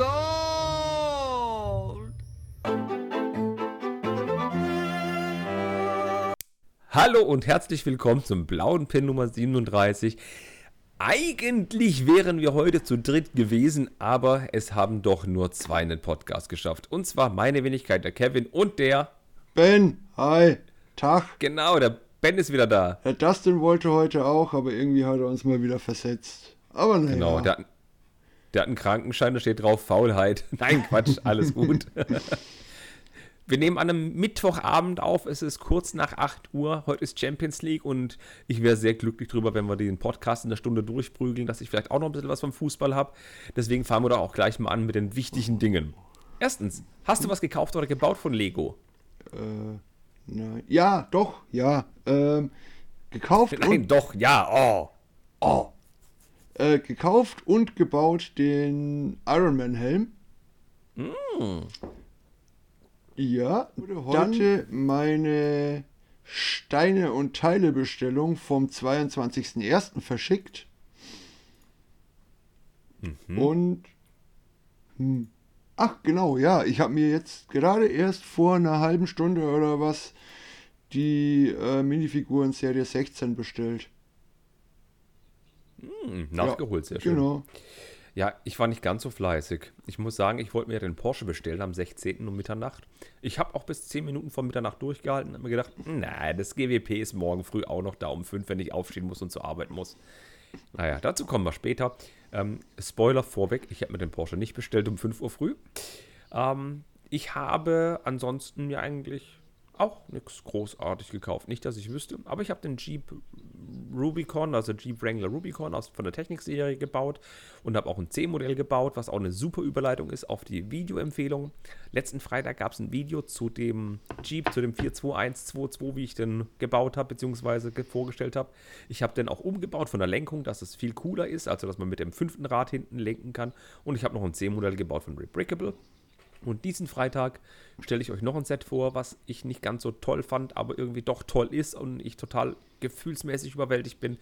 Gold! Hallo und herzlich willkommen zum blauen Pin Nummer 37. Eigentlich wären wir heute zu dritt gewesen, aber es haben doch nur zwei einen Podcast geschafft. Und zwar meine Wenigkeit, der Kevin und der Ben. Hi. Tag. Genau, der Ben ist wieder da. Herr Dustin wollte heute auch, aber irgendwie hat er uns mal wieder versetzt. Aber naja. Genau, der hat, der hat einen Krankenschein, da steht drauf Faulheit. Nein, Quatsch, alles gut. Wir nehmen an einem Mittwochabend auf. Es ist kurz nach 8 Uhr. Heute ist Champions League und ich wäre sehr glücklich drüber, wenn wir den Podcast in der Stunde durchprügeln, dass ich vielleicht auch noch ein bisschen was vom Fußball habe. Deswegen fangen wir doch auch gleich mal an mit den wichtigen Dingen. Erstens, hast du was gekauft oder gebaut von Lego? Äh, nein. Ja, doch, ja. Ähm, gekauft. Nein, doch, ja, oh. Oh. Äh, gekauft und gebaut den Ironman Helm. Mm. Ja, wurde heute meine Steine- und Teilebestellung vom 22.01. verschickt. Mhm. Und. Hm, ach, genau, ja. Ich habe mir jetzt gerade erst vor einer halben Stunde oder was die äh, Minifiguren Serie 16 bestellt. Hm, nachgeholt, ja, sehr schön. Genau. Ja, ich war nicht ganz so fleißig. Ich muss sagen, ich wollte mir den Porsche bestellen am 16. um Mitternacht. Ich habe auch bis 10 Minuten vor Mitternacht durchgehalten und habe mir gedacht, nein, das GWP ist morgen früh auch noch da um 5, wenn ich aufstehen muss und zur Arbeit muss. Naja, dazu kommen wir später. Ähm, Spoiler vorweg, ich habe mir den Porsche nicht bestellt um 5 Uhr früh. Ähm, ich habe ansonsten mir eigentlich auch nichts großartig gekauft. Nicht, dass ich wüsste, aber ich habe den Jeep Rubicon, also Jeep Wrangler Rubicon aus, von der Technikserie gebaut und habe auch ein C-Modell gebaut, was auch eine super Überleitung ist auf die Videoempfehlung. Letzten Freitag gab es ein Video zu dem Jeep, zu dem 42122, wie ich den gebaut habe, beziehungsweise vorgestellt habe. Ich habe den auch umgebaut von der Lenkung, dass es viel cooler ist, also dass man mit dem fünften Rad hinten lenken kann. Und ich habe noch ein C-Modell gebaut von Rebrickable. Und diesen Freitag stelle ich euch noch ein Set vor, was ich nicht ganz so toll fand, aber irgendwie doch toll ist und ich total gefühlsmäßig überwältigt bin.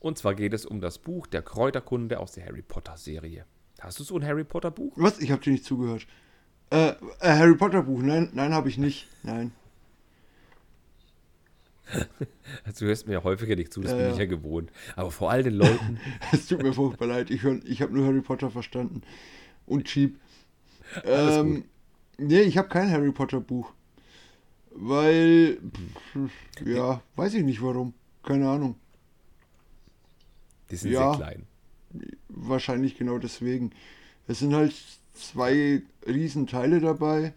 Und zwar geht es um das Buch Der Kräuterkunde aus der Harry Potter Serie. Hast du so ein Harry Potter Buch? Was? Ich habe dir nicht zugehört. Äh, äh, Harry Potter Buch? Nein, nein, habe ich nicht. Nein. Also, du hörst mir ja häufiger nicht zu, das ja, bin ich ja gewohnt. Aber vor all den Leuten. es tut mir furchtbar leid, ich, ich habe nur Harry Potter verstanden. Und Cheap. Ähm, nee, ich habe kein Harry Potter Buch. Weil, pff, ja, weiß ich nicht warum. Keine Ahnung. Die sind ja, sehr klein. Wahrscheinlich genau deswegen. Es sind halt zwei Riesenteile dabei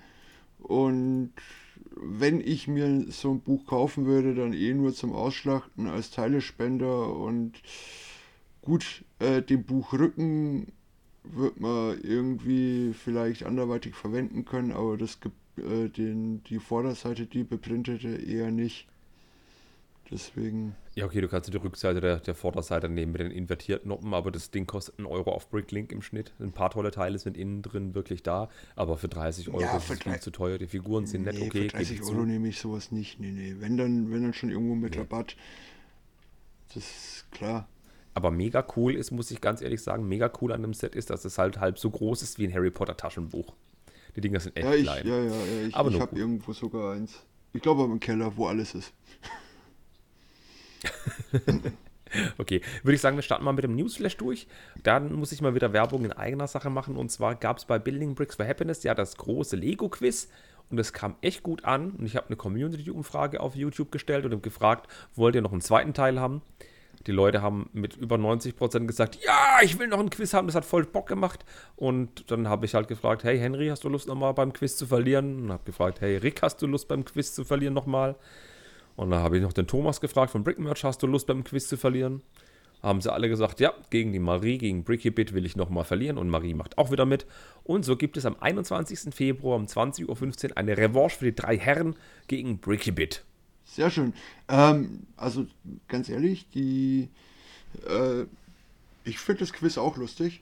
und wenn ich mir so ein Buch kaufen würde, dann eh nur zum Ausschlachten als Teilespender und gut, äh, den Buchrücken wird man irgendwie vielleicht anderweitig verwenden können, aber das gibt äh, den, die Vorderseite, die beprintete, eher nicht. Deswegen. Ja, okay, du kannst die Rückseite der, der Vorderseite nehmen mit den invertierten Noppen, aber das Ding kostet einen Euro auf Bricklink im Schnitt. Ein paar tolle Teile sind innen drin wirklich da, aber für 30 Euro ja, ist es viel zu teuer. Die Figuren sind nee, nett okay. Für 30 Euro nehme ich sowas nicht. Nee, nee. Wenn dann, wenn dann schon irgendwo mit nee. Rabatt. Das ist klar. Aber mega cool ist, muss ich ganz ehrlich sagen, mega cool an dem Set ist, dass es halt halb so groß ist wie ein Harry Potter Taschenbuch. Die Dinger sind echt ja, ich, klein. Ja, ja, ja. Ich, Aber ich habe irgendwo sogar eins. Ich glaube im Keller, wo alles ist. okay, würde ich sagen, wir starten mal mit dem Newsflash durch. Dann muss ich mal wieder Werbung in eigener Sache machen. Und zwar gab es bei Building Bricks for Happiness ja das große Lego-Quiz. Und es kam echt gut an. Und ich habe eine Community-Umfrage auf YouTube gestellt und habe gefragt, wollt ihr noch einen zweiten Teil haben? Die Leute haben mit über 90% gesagt, ja, ich will noch ein Quiz haben, das hat voll Bock gemacht. Und dann habe ich halt gefragt, hey Henry, hast du Lust nochmal beim Quiz zu verlieren? Und habe gefragt, hey Rick, hast du Lust beim Quiz zu verlieren nochmal? Und dann habe ich noch den Thomas gefragt von Brickmerch, hast du Lust beim Quiz zu verlieren? Haben sie alle gesagt, ja, gegen die Marie, gegen Brickybit will ich nochmal verlieren und Marie macht auch wieder mit. Und so gibt es am 21. Februar um 20.15 Uhr eine Revanche für die drei Herren gegen Brickybit. Sehr schön. Ähm, also ganz ehrlich, die äh, ich finde das Quiz auch lustig.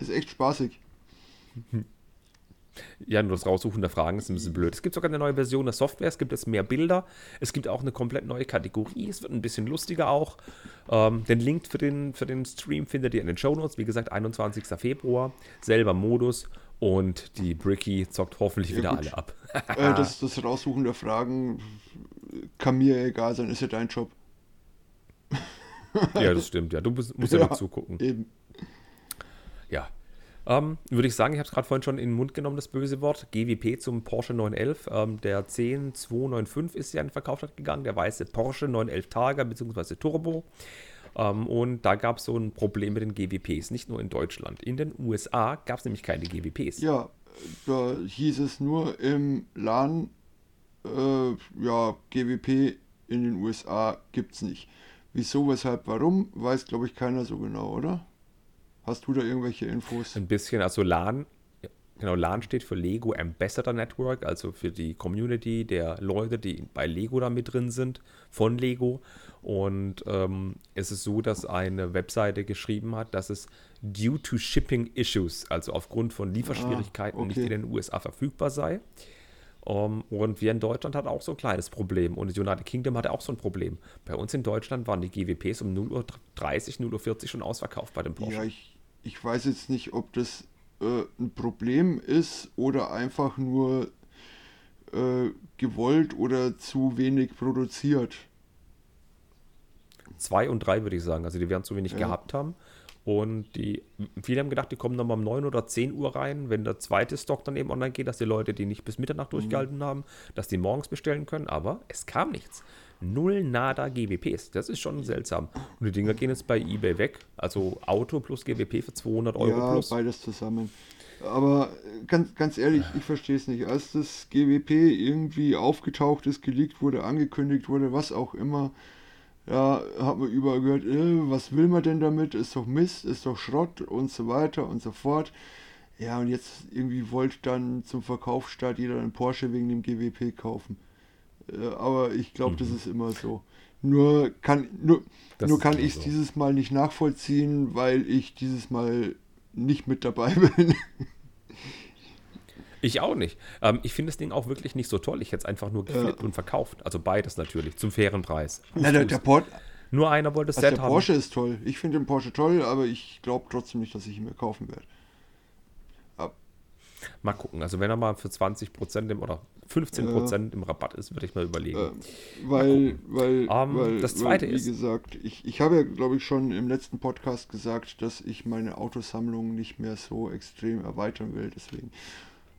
Ist echt spaßig. Ja, nur das Raussuchen der Fragen ist ein bisschen blöd. Es gibt sogar eine neue Version der Software, es gibt jetzt mehr Bilder, es gibt auch eine komplett neue Kategorie, es wird ein bisschen lustiger auch. Ähm, den Link für den, für den Stream findet ihr in den Show Notes. wie gesagt, 21. Februar, selber Modus und die Bricky zockt hoffentlich ja, wieder gut. alle ab. äh, das, das Raussuchen der Fragen kann mir egal sein, ist ja dein Job. ja, das stimmt, ja. Du musst, musst ja, ja nur zugucken. Eben. Ja. Ähm, würde ich sagen, ich habe es gerade vorhin schon in den Mund genommen, das böse Wort. GWP zum Porsche 911. Ähm, der 10295 ist ja in den Verkauf gegangen, der weiße Porsche 911 Targa bzw. Turbo. Ähm, und da gab es so ein Problem mit den GWPs, nicht nur in Deutschland. In den USA gab es nämlich keine GWPs. Ja, da hieß es nur im LAN, äh, ja, GWP in den USA gibt es nicht. Wieso, weshalb, warum, weiß glaube ich keiner so genau, oder? Hast du da irgendwelche Infos? Ein bisschen, also LAN, genau, LAN steht für Lego Ambassador Network, also für die Community der Leute, die bei Lego da mit drin sind, von Lego. Und ähm, es ist so, dass eine Webseite geschrieben hat, dass es due to shipping issues, also aufgrund von Lieferschwierigkeiten, ah, okay. nicht in den USA verfügbar sei. Um, und wir in Deutschland hatten auch so ein kleines Problem. Und das United Kingdom hatte auch so ein Problem. Bei uns in Deutschland waren die GWPs um 0.30 Uhr, 0.40 Uhr schon ausverkauft bei dem Porsche. Ja, ich, ich weiß jetzt nicht, ob das äh, ein Problem ist oder einfach nur äh, gewollt oder zu wenig produziert. Zwei und drei würde ich sagen. Also die werden zu wenig ja. gehabt haben. Und die, viele haben gedacht, die kommen nochmal um 9 oder 10 Uhr rein, wenn der zweite Stock dann eben online geht, dass die Leute, die nicht bis Mitternacht mhm. durchgehalten haben, dass die morgens bestellen können. Aber es kam nichts. Null nada GWPs. Das ist schon seltsam. Und die Dinger gehen jetzt bei eBay weg. Also Auto plus GWP für 200 Euro ja, plus. beides zusammen. Aber ganz, ganz ehrlich, ich verstehe es nicht. Als das GWP irgendwie aufgetaucht ist, geleakt wurde, angekündigt wurde, was auch immer, ja, hat man überall gehört, äh, was will man denn damit? Ist doch Mist, ist doch Schrott und so weiter und so fort. Ja, und jetzt irgendwie wollte dann zum Verkaufsstart jeder einen Porsche wegen dem GWP kaufen. Äh, aber ich glaube, mhm. das ist immer so. Nur kann, nur, nur kann ich es so. dieses Mal nicht nachvollziehen, weil ich dieses Mal nicht mit dabei bin. Ich auch nicht. Ähm, ich finde das Ding auch wirklich nicht so toll. Ich hätte es einfach nur geflippt ja. und verkauft. Also beides natürlich, zum fairen Preis. Na, der, der Port nur einer wollte es also Set der haben. Der Porsche ist toll. Ich finde den Porsche toll, aber ich glaube trotzdem nicht, dass ich ihn mir kaufen werde. Mal gucken. Also wenn er mal für 20% im, oder 15% äh, im Rabatt ist, würde ich mal überlegen. Äh, weil, weil, um, weil, das zweite weil, wie ist. Wie gesagt, ich, ich habe ja, glaube ich, schon im letzten Podcast gesagt, dass ich meine Autosammlung nicht mehr so extrem erweitern will. Deswegen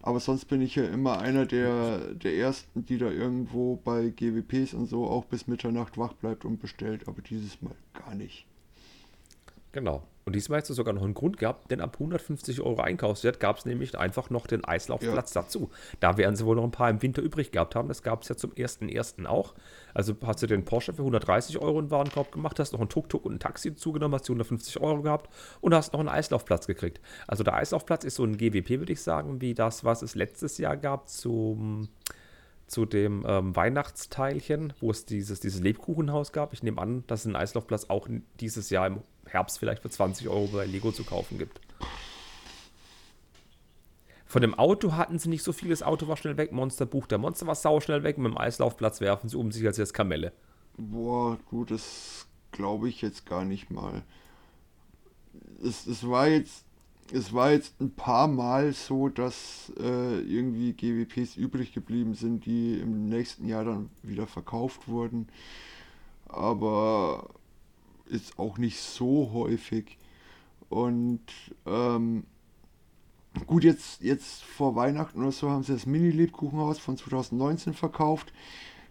aber sonst bin ich ja immer einer der, der Ersten, die da irgendwo bei GWPs und so auch bis Mitternacht wach bleibt und bestellt. Aber dieses Mal gar nicht. Genau. Und diesmal hast du sogar noch einen Grund gehabt, denn ab 150 Euro Einkaufswert gab es nämlich einfach noch den Eislaufplatz ja. dazu. Da werden sie wohl noch ein paar im Winter übrig gehabt haben. Das gab es ja zum 1.1. auch. Also hast du den Porsche für 130 Euro in den Warenkorb gemacht, hast noch einen Tuk-Tuk und ein Taxi zugenommen, hast 150 Euro gehabt und hast noch einen Eislaufplatz gekriegt. Also der Eislaufplatz ist so ein GWP, würde ich sagen, wie das, was es letztes Jahr gab zum zu dem ähm, Weihnachtsteilchen, wo es dieses, dieses Lebkuchenhaus gab. Ich nehme an, dass es einen Eislaufplatz auch dieses Jahr im Herbst vielleicht für 20 Euro bei Lego zu kaufen gibt. Von dem Auto hatten sie nicht so viel. Das Auto war schnell weg. Monster Buch der Monster war sau schnell weg. Mit dem Eislaufplatz werfen sie um sich als jetzt Kamelle. Boah, gut, das glaube ich jetzt gar nicht mal. Es, es war jetzt es war jetzt ein paar Mal so, dass äh, irgendwie GWPs übrig geblieben sind, die im nächsten Jahr dann wieder verkauft wurden. Aber ist auch nicht so häufig. Und ähm, gut, jetzt, jetzt vor Weihnachten oder so haben sie das Mini-Lebkuchenhaus von 2019 verkauft.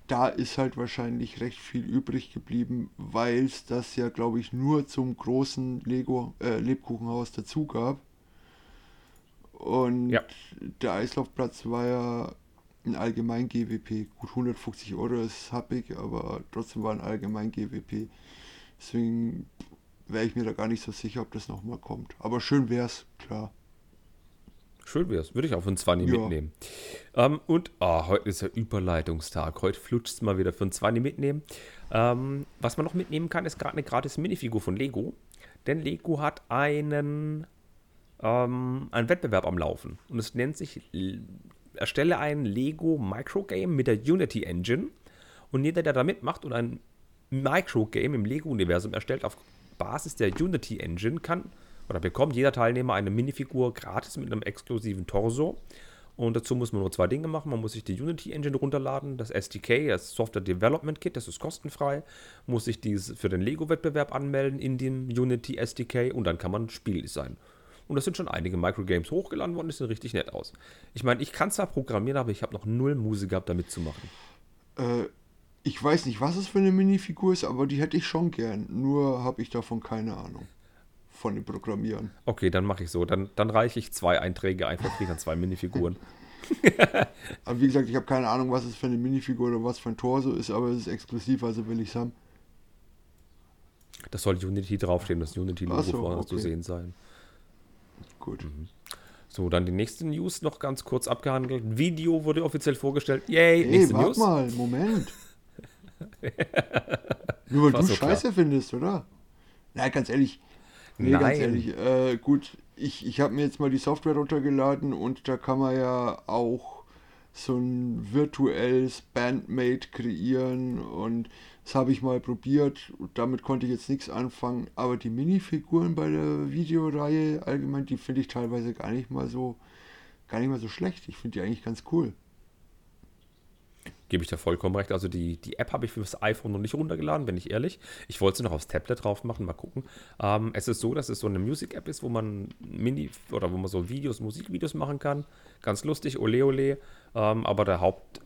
Da ist halt wahrscheinlich recht viel übrig geblieben, weil es das ja, glaube ich, nur zum großen Lego äh, Lebkuchenhaus dazu gab. Und ja. der Eislaufplatz war ja ein allgemein GWP. Gut, 150 Euro ist happig, aber trotzdem war ein allgemein GWP. Deswegen wäre ich mir da gar nicht so sicher, ob das nochmal kommt. Aber schön wäre es, klar. Schön wäre es, würde ich auch von 20 ja. mitnehmen. Ähm, und oh, heute ist ja Überleitungstag. Heute flutscht es mal wieder von 20 mitnehmen. Ähm, was man noch mitnehmen kann, ist gerade eine gratis Minifigur von Lego. Denn Lego hat einen ähm, einen Wettbewerb am Laufen. Und es nennt sich Erstelle ein Lego Microgame mit der Unity Engine. Und jeder, der da mitmacht und ein Microgame im Lego-Universum erstellt auf Basis der Unity Engine, kann oder bekommt jeder Teilnehmer eine Minifigur gratis mit einem exklusiven Torso. Und dazu muss man nur zwei Dinge machen. Man muss sich die Unity Engine runterladen, das SDK, das Software Development Kit, das ist kostenfrei. Muss sich dies für den Lego-Wettbewerb anmelden in dem Unity SDK und dann kann man Spiel sein. Und das sind schon einige Microgames hochgeladen worden, die sehen richtig nett aus. Ich meine, ich kann zwar programmieren, aber ich habe noch null Musik gehabt, damit zu machen. Äh, ich weiß nicht, was es für eine Minifigur ist, aber die hätte ich schon gern. Nur habe ich davon keine Ahnung. Von dem Programmieren. Okay, dann mache ich so. Dann, dann reiche ich zwei Einträge ein, kriege dann zwei Minifiguren. aber wie gesagt, ich habe keine Ahnung, was es für eine Minifigur oder was für ein Torso ist, aber es ist exklusiv, also will ich es haben. Das soll Unity draufstehen, das Unity-Logo so, vorne okay. zu sehen sein. Gut. Mhm. So, dann die nächste News noch ganz kurz abgehandelt. Video wurde offiziell vorgestellt. Yay, hey, nächste warte News. mal, Moment. Nur weil du so Scheiße klar. findest, oder? Na, ganz ehrlich. Nee, Nein. ganz ehrlich. Äh, gut, ich, ich habe mir jetzt mal die Software runtergeladen und da kann man ja auch so ein virtuelles Bandmate kreieren und das habe ich mal probiert damit konnte ich jetzt nichts anfangen. Aber die Minifiguren bei der Videoreihe allgemein, die finde ich teilweise gar nicht mal so, gar nicht mal so schlecht. Ich finde die eigentlich ganz cool. Gebe ich da vollkommen recht. Also die, die App habe ich für das iPhone noch nicht runtergeladen, bin ich ehrlich. Ich wollte sie noch aufs Tablet drauf machen, mal gucken. Ähm, es ist so, dass es so eine Music-App ist, wo man Mini oder wo man so Videos, Musikvideos machen kann. Ganz lustig, ole ole. Ähm, aber der Haupt,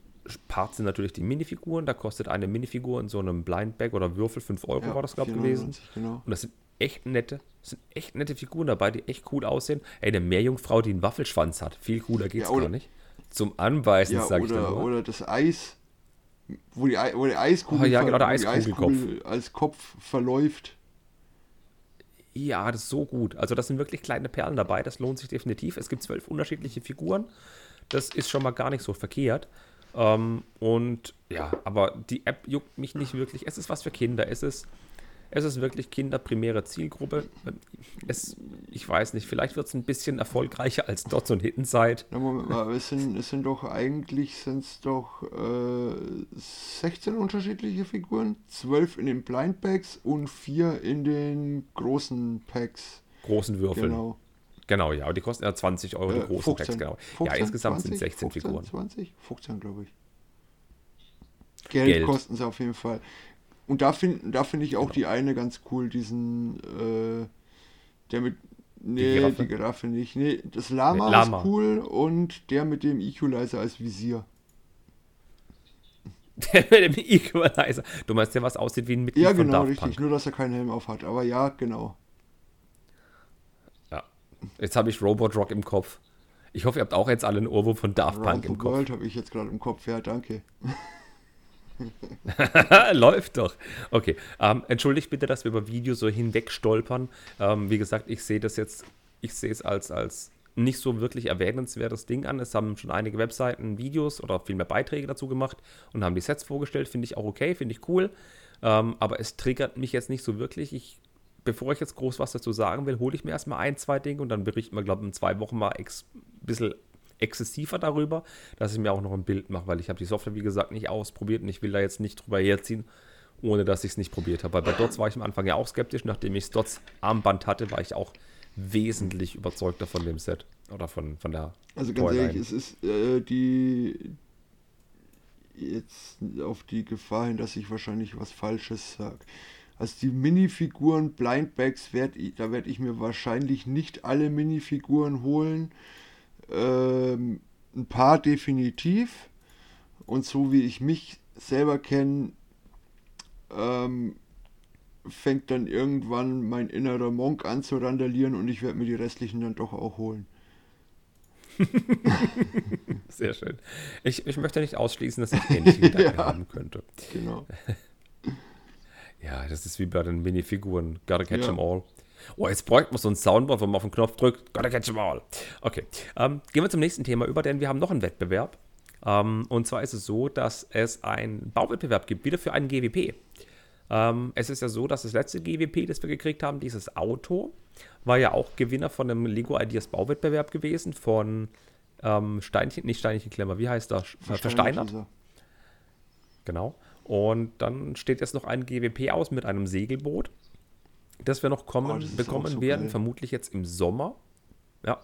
Part sind natürlich die Minifiguren. Da kostet eine Minifigur in so einem Blind Bag oder Würfel 5 Euro, ja, war das, glaube ich, gewesen. Genau. Und das sind echt nette, sind echt nette Figuren dabei, die echt cool aussehen. Ey, eine Meerjungfrau, die einen Waffelschwanz hat. Viel cooler geht's ja, oder, gar nicht. Zum Anbeißen, ja, sag ich dann Oder das Eis, wo die, wo die Eiskugel, oh, ja, genau, der Eiskugel als Kopf verläuft. Ja, das ist so gut. Also das sind wirklich kleine Perlen dabei. Das lohnt sich definitiv. Es gibt zwölf unterschiedliche Figuren. Das ist schon mal gar nicht so verkehrt. Ähm, und ja, aber die App juckt mich nicht wirklich. Es ist was für Kinder. Es ist, es ist wirklich kinderprimäre Zielgruppe. Es, ich weiß nicht, vielleicht wird es ein bisschen erfolgreicher als Dots und Hittenside. Ja, Moment mal, es sind, es sind doch eigentlich sind's doch äh, 16 unterschiedliche Figuren, 12 in den Blind Packs und 4 in den großen Packs. Großen Würfeln. Genau. Genau, ja, aber die kosten ja 20 Euro, die äh, großen 15, Packs, genau. 15, ja, insgesamt 20, sind 16 15, Figuren. 20? 15, glaube ich. Geld, Geld, kosten sie auf jeden Fall. Und da finde da find ich auch genau. die eine ganz cool, diesen, äh, der mit, nee, die Giraffe, die Giraffe nicht. Nee, das Lama, nee, Lama, ist cool und der mit dem Equalizer als Visier. Der mit dem Equalizer. Du meinst, der was aussieht wie ein Mitglied Ja, genau, richtig. Nur, dass er keinen Helm auf hat. Aber ja, genau. Jetzt habe ich Robot Rock im Kopf. Ich hoffe, ihr habt auch jetzt alle einen Ohrwurm von Daft Punk im Kopf. World habe ich jetzt gerade im Kopf, ja, danke. Läuft doch. Okay. Ähm, entschuldigt bitte, dass wir über Videos so hinweg stolpern. Ähm, wie gesagt, ich sehe das jetzt, ich sehe es als, als nicht so wirklich erwähnenswertes Ding an. Es haben schon einige Webseiten Videos oder vielmehr Beiträge dazu gemacht und haben die Sets vorgestellt. Finde ich auch okay, finde ich cool. Ähm, aber es triggert mich jetzt nicht so wirklich. Ich bevor ich jetzt groß was dazu sagen will, hole ich mir erstmal ein, zwei Dinge und dann berichten wir, glaube ich, in zwei Wochen mal ein bisschen exzessiver darüber, dass ich mir auch noch ein Bild mache, weil ich habe die Software, wie gesagt, nicht ausprobiert und ich will da jetzt nicht drüber herziehen, ohne dass ich es nicht probiert habe. Weil bei Dots war ich am Anfang ja auch skeptisch. Nachdem ich Dots Armband hatte, war ich auch wesentlich überzeugter von dem Set oder von, von der Also ganz Toyline. ehrlich, es ist äh, die jetzt auf die Gefahr hin, dass ich wahrscheinlich was Falsches sage. Also die Minifiguren Blindbags, werd da werde ich mir wahrscheinlich nicht alle Minifiguren holen. Ähm, ein paar definitiv. Und so wie ich mich selber kenne, ähm, fängt dann irgendwann mein innerer Monk an zu randalieren und ich werde mir die restlichen dann doch auch holen. Sehr schön. Ich, ich möchte nicht ausschließen, dass ich ähnliche Gedanken ja, haben könnte. Genau. Ja, das ist wie bei den Minifiguren. Gotta catch ja. them all. Oh, jetzt bräuchten wir so ein Soundboard, wenn man auf den Knopf drückt. Gotta catch them all. Okay. Ähm, gehen wir zum nächsten Thema über, denn wir haben noch einen Wettbewerb. Ähm, und zwar ist es so, dass es einen Bauwettbewerb gibt, wieder für einen GWP. Ähm, es ist ja so, dass das letzte GWP, das wir gekriegt haben, dieses Auto, war ja auch Gewinner von einem Lego Ideas Bauwettbewerb gewesen von ähm, Steinchen, nicht Steinchen Klemmer, wie heißt das? Versteinert. Versteinert. Genau. Und dann steht jetzt noch ein GWP aus mit einem Segelboot, das wir noch kommen, oh, bekommen so werden, geil. vermutlich jetzt im Sommer. Ja.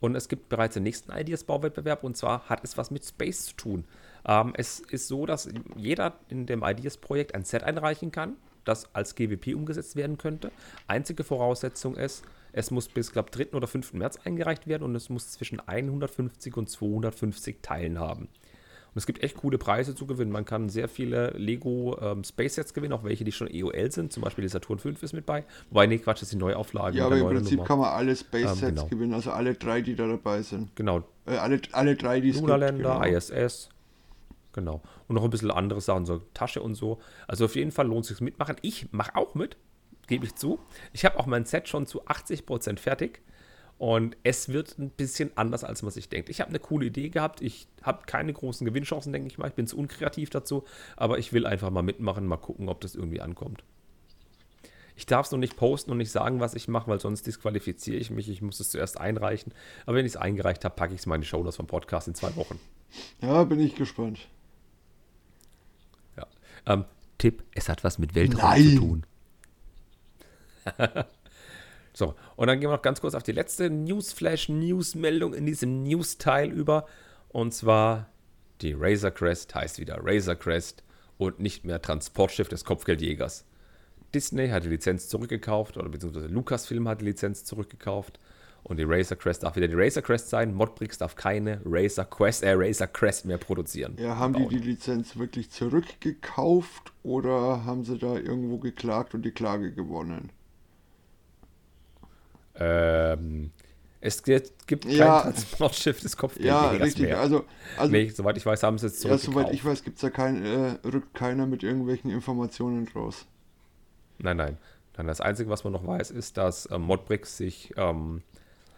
Und es gibt bereits den nächsten Ideas-Bauwettbewerb und zwar hat es was mit Space zu tun. Ähm, es ist so, dass jeder in dem Ideas-Projekt ein Set einreichen kann, das als GWP umgesetzt werden könnte. Einzige Voraussetzung ist, es muss bis, glaube 3. oder 5. März eingereicht werden und es muss zwischen 150 und 250 Teilen haben. Und es gibt echt coole Preise zu gewinnen. Man kann sehr viele Lego ähm, Space Sets gewinnen, auch welche, die schon EOL sind. Zum Beispiel die Saturn 5 ist mit bei. Wobei, nee, Quatsch, das ist die Neuauflage. Ja, aber im Prinzip Nummer. kann man alle Space Sets ähm, genau. gewinnen, also alle drei, die da dabei sind. Genau. Äh, alle, alle drei, die es gibt. Genau. ISS. Genau. Und noch ein bisschen andere Sachen, so Tasche und so. Also auf jeden Fall lohnt es sich mitmachen. Ich mache auch mit, gebe ich zu. Ich habe auch mein Set schon zu 80% fertig. Und es wird ein bisschen anders, als man sich denkt. Ich habe eine coole Idee gehabt. Ich habe keine großen Gewinnchancen, denke ich mal. Ich bin zu unkreativ dazu. Aber ich will einfach mal mitmachen, mal gucken, ob das irgendwie ankommt. Ich darf es noch nicht posten und nicht sagen, was ich mache, weil sonst disqualifiziere ich mich. Ich muss es zuerst einreichen. Aber wenn ich es eingereicht habe, packe ich es mal in die Shownotes vom Podcast in zwei Wochen. Ja, bin ich gespannt. Ja. Ähm, Tipp: Es hat was mit Weltraum Nein. zu tun. So, und dann gehen wir noch ganz kurz auf die letzte Newsflash-News-Meldung in diesem News-Teil über. Und zwar die Razor Crest heißt wieder Razor Crest und nicht mehr Transportschiff des Kopfgeldjägers. Disney hat die Lizenz zurückgekauft oder beziehungsweise Lucasfilm hat die Lizenz zurückgekauft. Und die Razor Crest darf wieder die Razor Crest sein. Modbricks darf keine Razor Quest, äh, Razor Crest mehr produzieren. Ja, haben die die Lizenz wirklich zurückgekauft oder haben sie da irgendwo geklagt und die Klage gewonnen? Ähm, es gibt kein ja, Transportschiff des Kopfgeldjägers Ja, richtig. Mehr. Also, also nee, soweit ich weiß, haben sie es zurückgekauft. Ja, soweit ich weiß, gibt es da kein, äh, rückt keiner mit irgendwelchen Informationen raus. Nein, nein. Dann das Einzige, was man noch weiß, ist, dass äh, Modbricks sich ähm,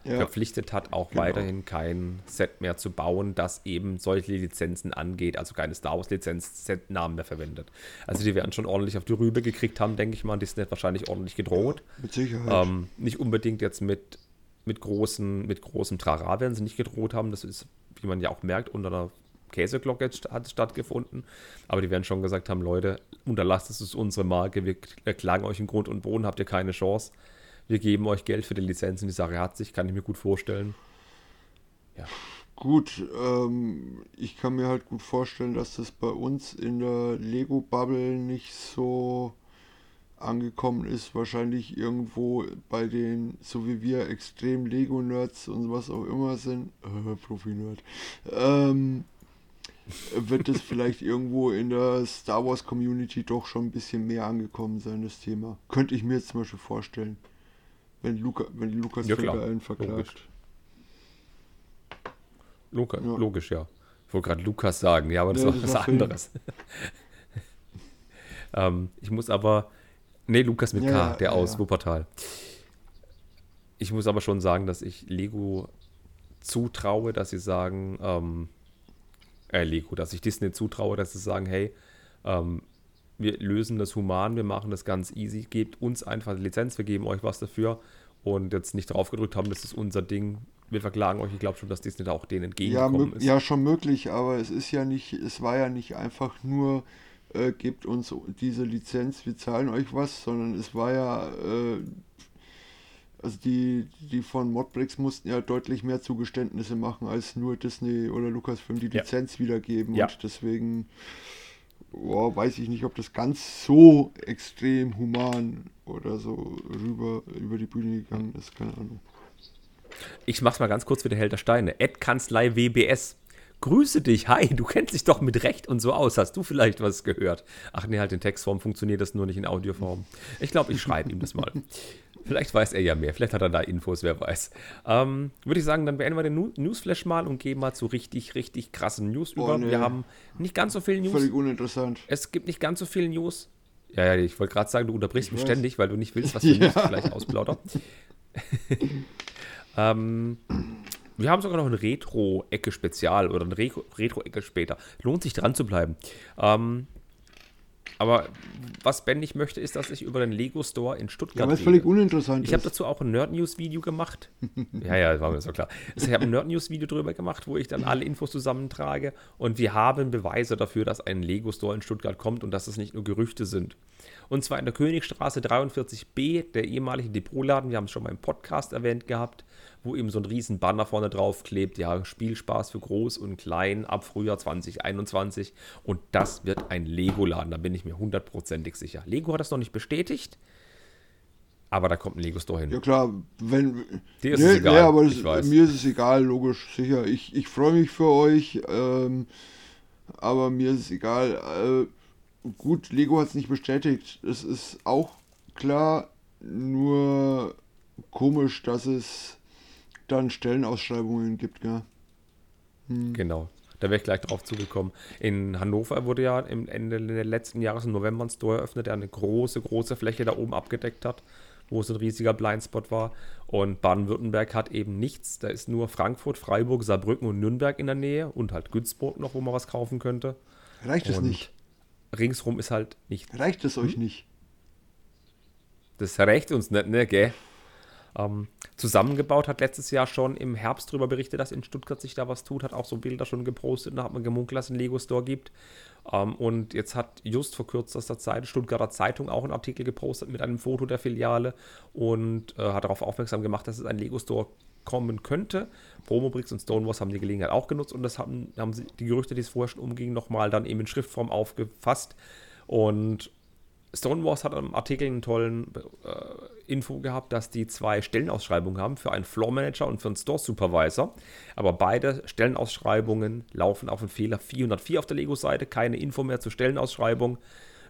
ja. verpflichtet hat, auch genau. weiterhin kein Set mehr zu bauen, das eben solche Lizenzen angeht, also keine Star Wars Lizenz Set-Namen mehr verwendet. Also die werden schon ordentlich auf die Rübe gekriegt haben, denke ich mal. Disney hat wahrscheinlich ordentlich gedroht. Ja, mit Sicherheit. Ähm, nicht unbedingt jetzt mit, mit, großen, mit großem Trara werden sie nicht gedroht haben. Das ist, wie man ja auch merkt, unter einer Käseglocke hat es stattgefunden. Aber die werden schon gesagt haben, Leute, unterlasst es ist unsere Marke, wir klagen euch in Grund und Boden, habt ihr keine Chance wir geben euch Geld für die Lizenzen. Die Sache hat sich, kann ich mir gut vorstellen. Ja. Gut, ähm, ich kann mir halt gut vorstellen, dass das bei uns in der Lego-Bubble nicht so angekommen ist. Wahrscheinlich irgendwo bei den, so wie wir, extrem Lego-Nerds und was auch immer sind, äh, Profi-Nerd, ähm, wird es vielleicht irgendwo in der Star Wars Community doch schon ein bisschen mehr angekommen sein, das Thema. Könnte ich mir jetzt zum Beispiel vorstellen. Wenn, Luca, wenn Lukas ja, allen verklagt. Luca, ja. Logisch, ja. Ich wollte gerade Lukas sagen, ja, aber das ja, war was anderes. ähm, ich muss aber. Nee, Lukas mit K, der aus Wuppertal. Ich muss aber schon sagen, dass ich Lego zutraue, dass sie sagen, ähm, äh, Lego, dass ich Disney zutraue, dass sie sagen, hey, ähm, wir lösen das human, wir machen das ganz easy, gebt uns einfach die Lizenz, wir geben euch was dafür und jetzt nicht drauf gedrückt haben, das ist unser Ding, wir verklagen euch. Ich glaube schon, dass Disney da auch denen entgegengekommen ja, ist. Ja, schon möglich, aber es ist ja nicht, es war ja nicht einfach nur, äh, gebt uns diese Lizenz, wir zahlen euch was, sondern es war ja, äh, also die, die von Modbricks mussten ja deutlich mehr Zugeständnisse machen, als nur Disney oder Lucasfilm die Lizenz ja. wiedergeben ja. und deswegen oh, weiß ich nicht, ob das ganz so extrem human oder so rüber über die Bühne gegangen ist, keine Ahnung. Ich mach's mal ganz kurz für den Held der Steine. Ed Kanzlei WBS. Grüße dich, hi, du kennst dich doch mit Recht und so aus. Hast du vielleicht was gehört? Ach nee, halt in Textform funktioniert das nur nicht in Audioform. Ich glaube, ich schreibe ihm das mal. Vielleicht weiß er ja mehr, vielleicht hat er da Infos, wer weiß. Ähm, Würde ich sagen, dann beenden wir den Newsflash mal und gehen mal zu richtig, richtig krassen News oh, über. Nee. Wir haben nicht ganz so viel News. Völlig uninteressant. Es gibt nicht ganz so viel News. Ja, ja, ich wollte gerade sagen, du unterbrichst ich mich weiß. ständig, weil du nicht willst, was du ja. News gleich ausplaudern. ähm, wir haben sogar noch eine Retro-Ecke-Spezial oder eine Retro-Ecke später. Lohnt sich dran zu bleiben. Ähm, aber was Ben nicht möchte, ist, dass ich über den Lego Store in Stuttgart. Ja, was völlig uninteressant Ich habe dazu auch ein Nerd News Video gemacht. ja, ja, das war mir so klar. Also ich habe ein Nerd News Video drüber gemacht, wo ich dann alle Infos zusammentrage. Und wir haben Beweise dafür, dass ein Lego Store in Stuttgart kommt und dass es nicht nur Gerüchte sind. Und zwar in der Königstraße 43b, der ehemalige Depotladen. Wir haben es schon mal im Podcast erwähnt gehabt wo eben so ein riesen Banner vorne drauf klebt, ja, Spielspaß für groß und klein ab Frühjahr 2021 und das wird ein Lego-Laden, da bin ich mir hundertprozentig sicher. Lego hat das noch nicht bestätigt, aber da kommt ein Lego-Store hin. Ja klar, wenn... Dir ist nee, es egal, nee, aber das, mir ist es egal, logisch, sicher. Ich, ich freue mich für euch, ähm, aber mir ist es egal. Äh, gut, Lego hat es nicht bestätigt, es ist auch klar, nur komisch, dass es dann Stellenausschreibungen gibt, gell? Hm. Genau. Da wäre ich gleich drauf zugekommen. In Hannover wurde ja im Ende letzten Jahres im November ein Store eröffnet, der eine große, große Fläche da oben abgedeckt hat, wo es ein riesiger Blindspot war. Und Baden-Württemberg hat eben nichts. Da ist nur Frankfurt, Freiburg, Saarbrücken und Nürnberg in der Nähe und halt Günzburg noch, wo man was kaufen könnte. Reicht es nicht? Ringsrum ist halt nicht. Reicht es euch hm? nicht? Das reicht uns nicht, ne, gell? Ähm, zusammengebaut, hat letztes Jahr schon im Herbst darüber berichtet, dass in Stuttgart sich da was tut, hat auch so Bilder schon gepostet, da hat man gemunkelt, dass es einen Lego-Store gibt. Ähm, und jetzt hat just vor kürzester Zeit Stuttgarter Zeitung auch einen Artikel gepostet mit einem Foto der Filiale und äh, hat darauf aufmerksam gemacht, dass es ein Lego-Store kommen könnte. Promobricks und Stonewalls haben die Gelegenheit auch genutzt und das haben, haben sie, die Gerüchte, die es vorher schon umgingen, nochmal dann eben in Schriftform aufgefasst. Und Stonewalls hat im Artikel einen tollen äh, Info gehabt, dass die zwei Stellenausschreibungen haben für einen Floor Manager und für einen Store Supervisor. Aber beide Stellenausschreibungen laufen auf den Fehler 404 auf der Lego-Seite. Keine Info mehr zur Stellenausschreibung.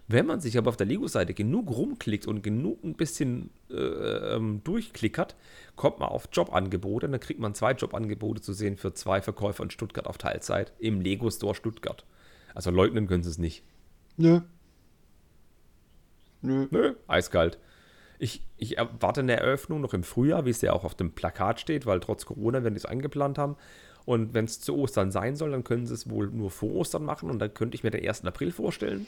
Wenn man sich aber auf der Lego-Seite genug rumklickt und genug ein bisschen äh, ähm, durchklickert, kommt man auf Jobangebote. Dann kriegt man zwei Jobangebote zu sehen für zwei Verkäufer in Stuttgart auf Teilzeit im Lego Store Stuttgart. Also leugnen können sie es nicht. Nö. Nö. Nö, eiskalt. Ich, ich erwarte eine Eröffnung noch im Frühjahr, wie es ja auch auf dem Plakat steht, weil trotz Corona werden die es eingeplant haben. Und wenn es zu Ostern sein soll, dann können sie es wohl nur vor Ostern machen und dann könnte ich mir den 1. April vorstellen.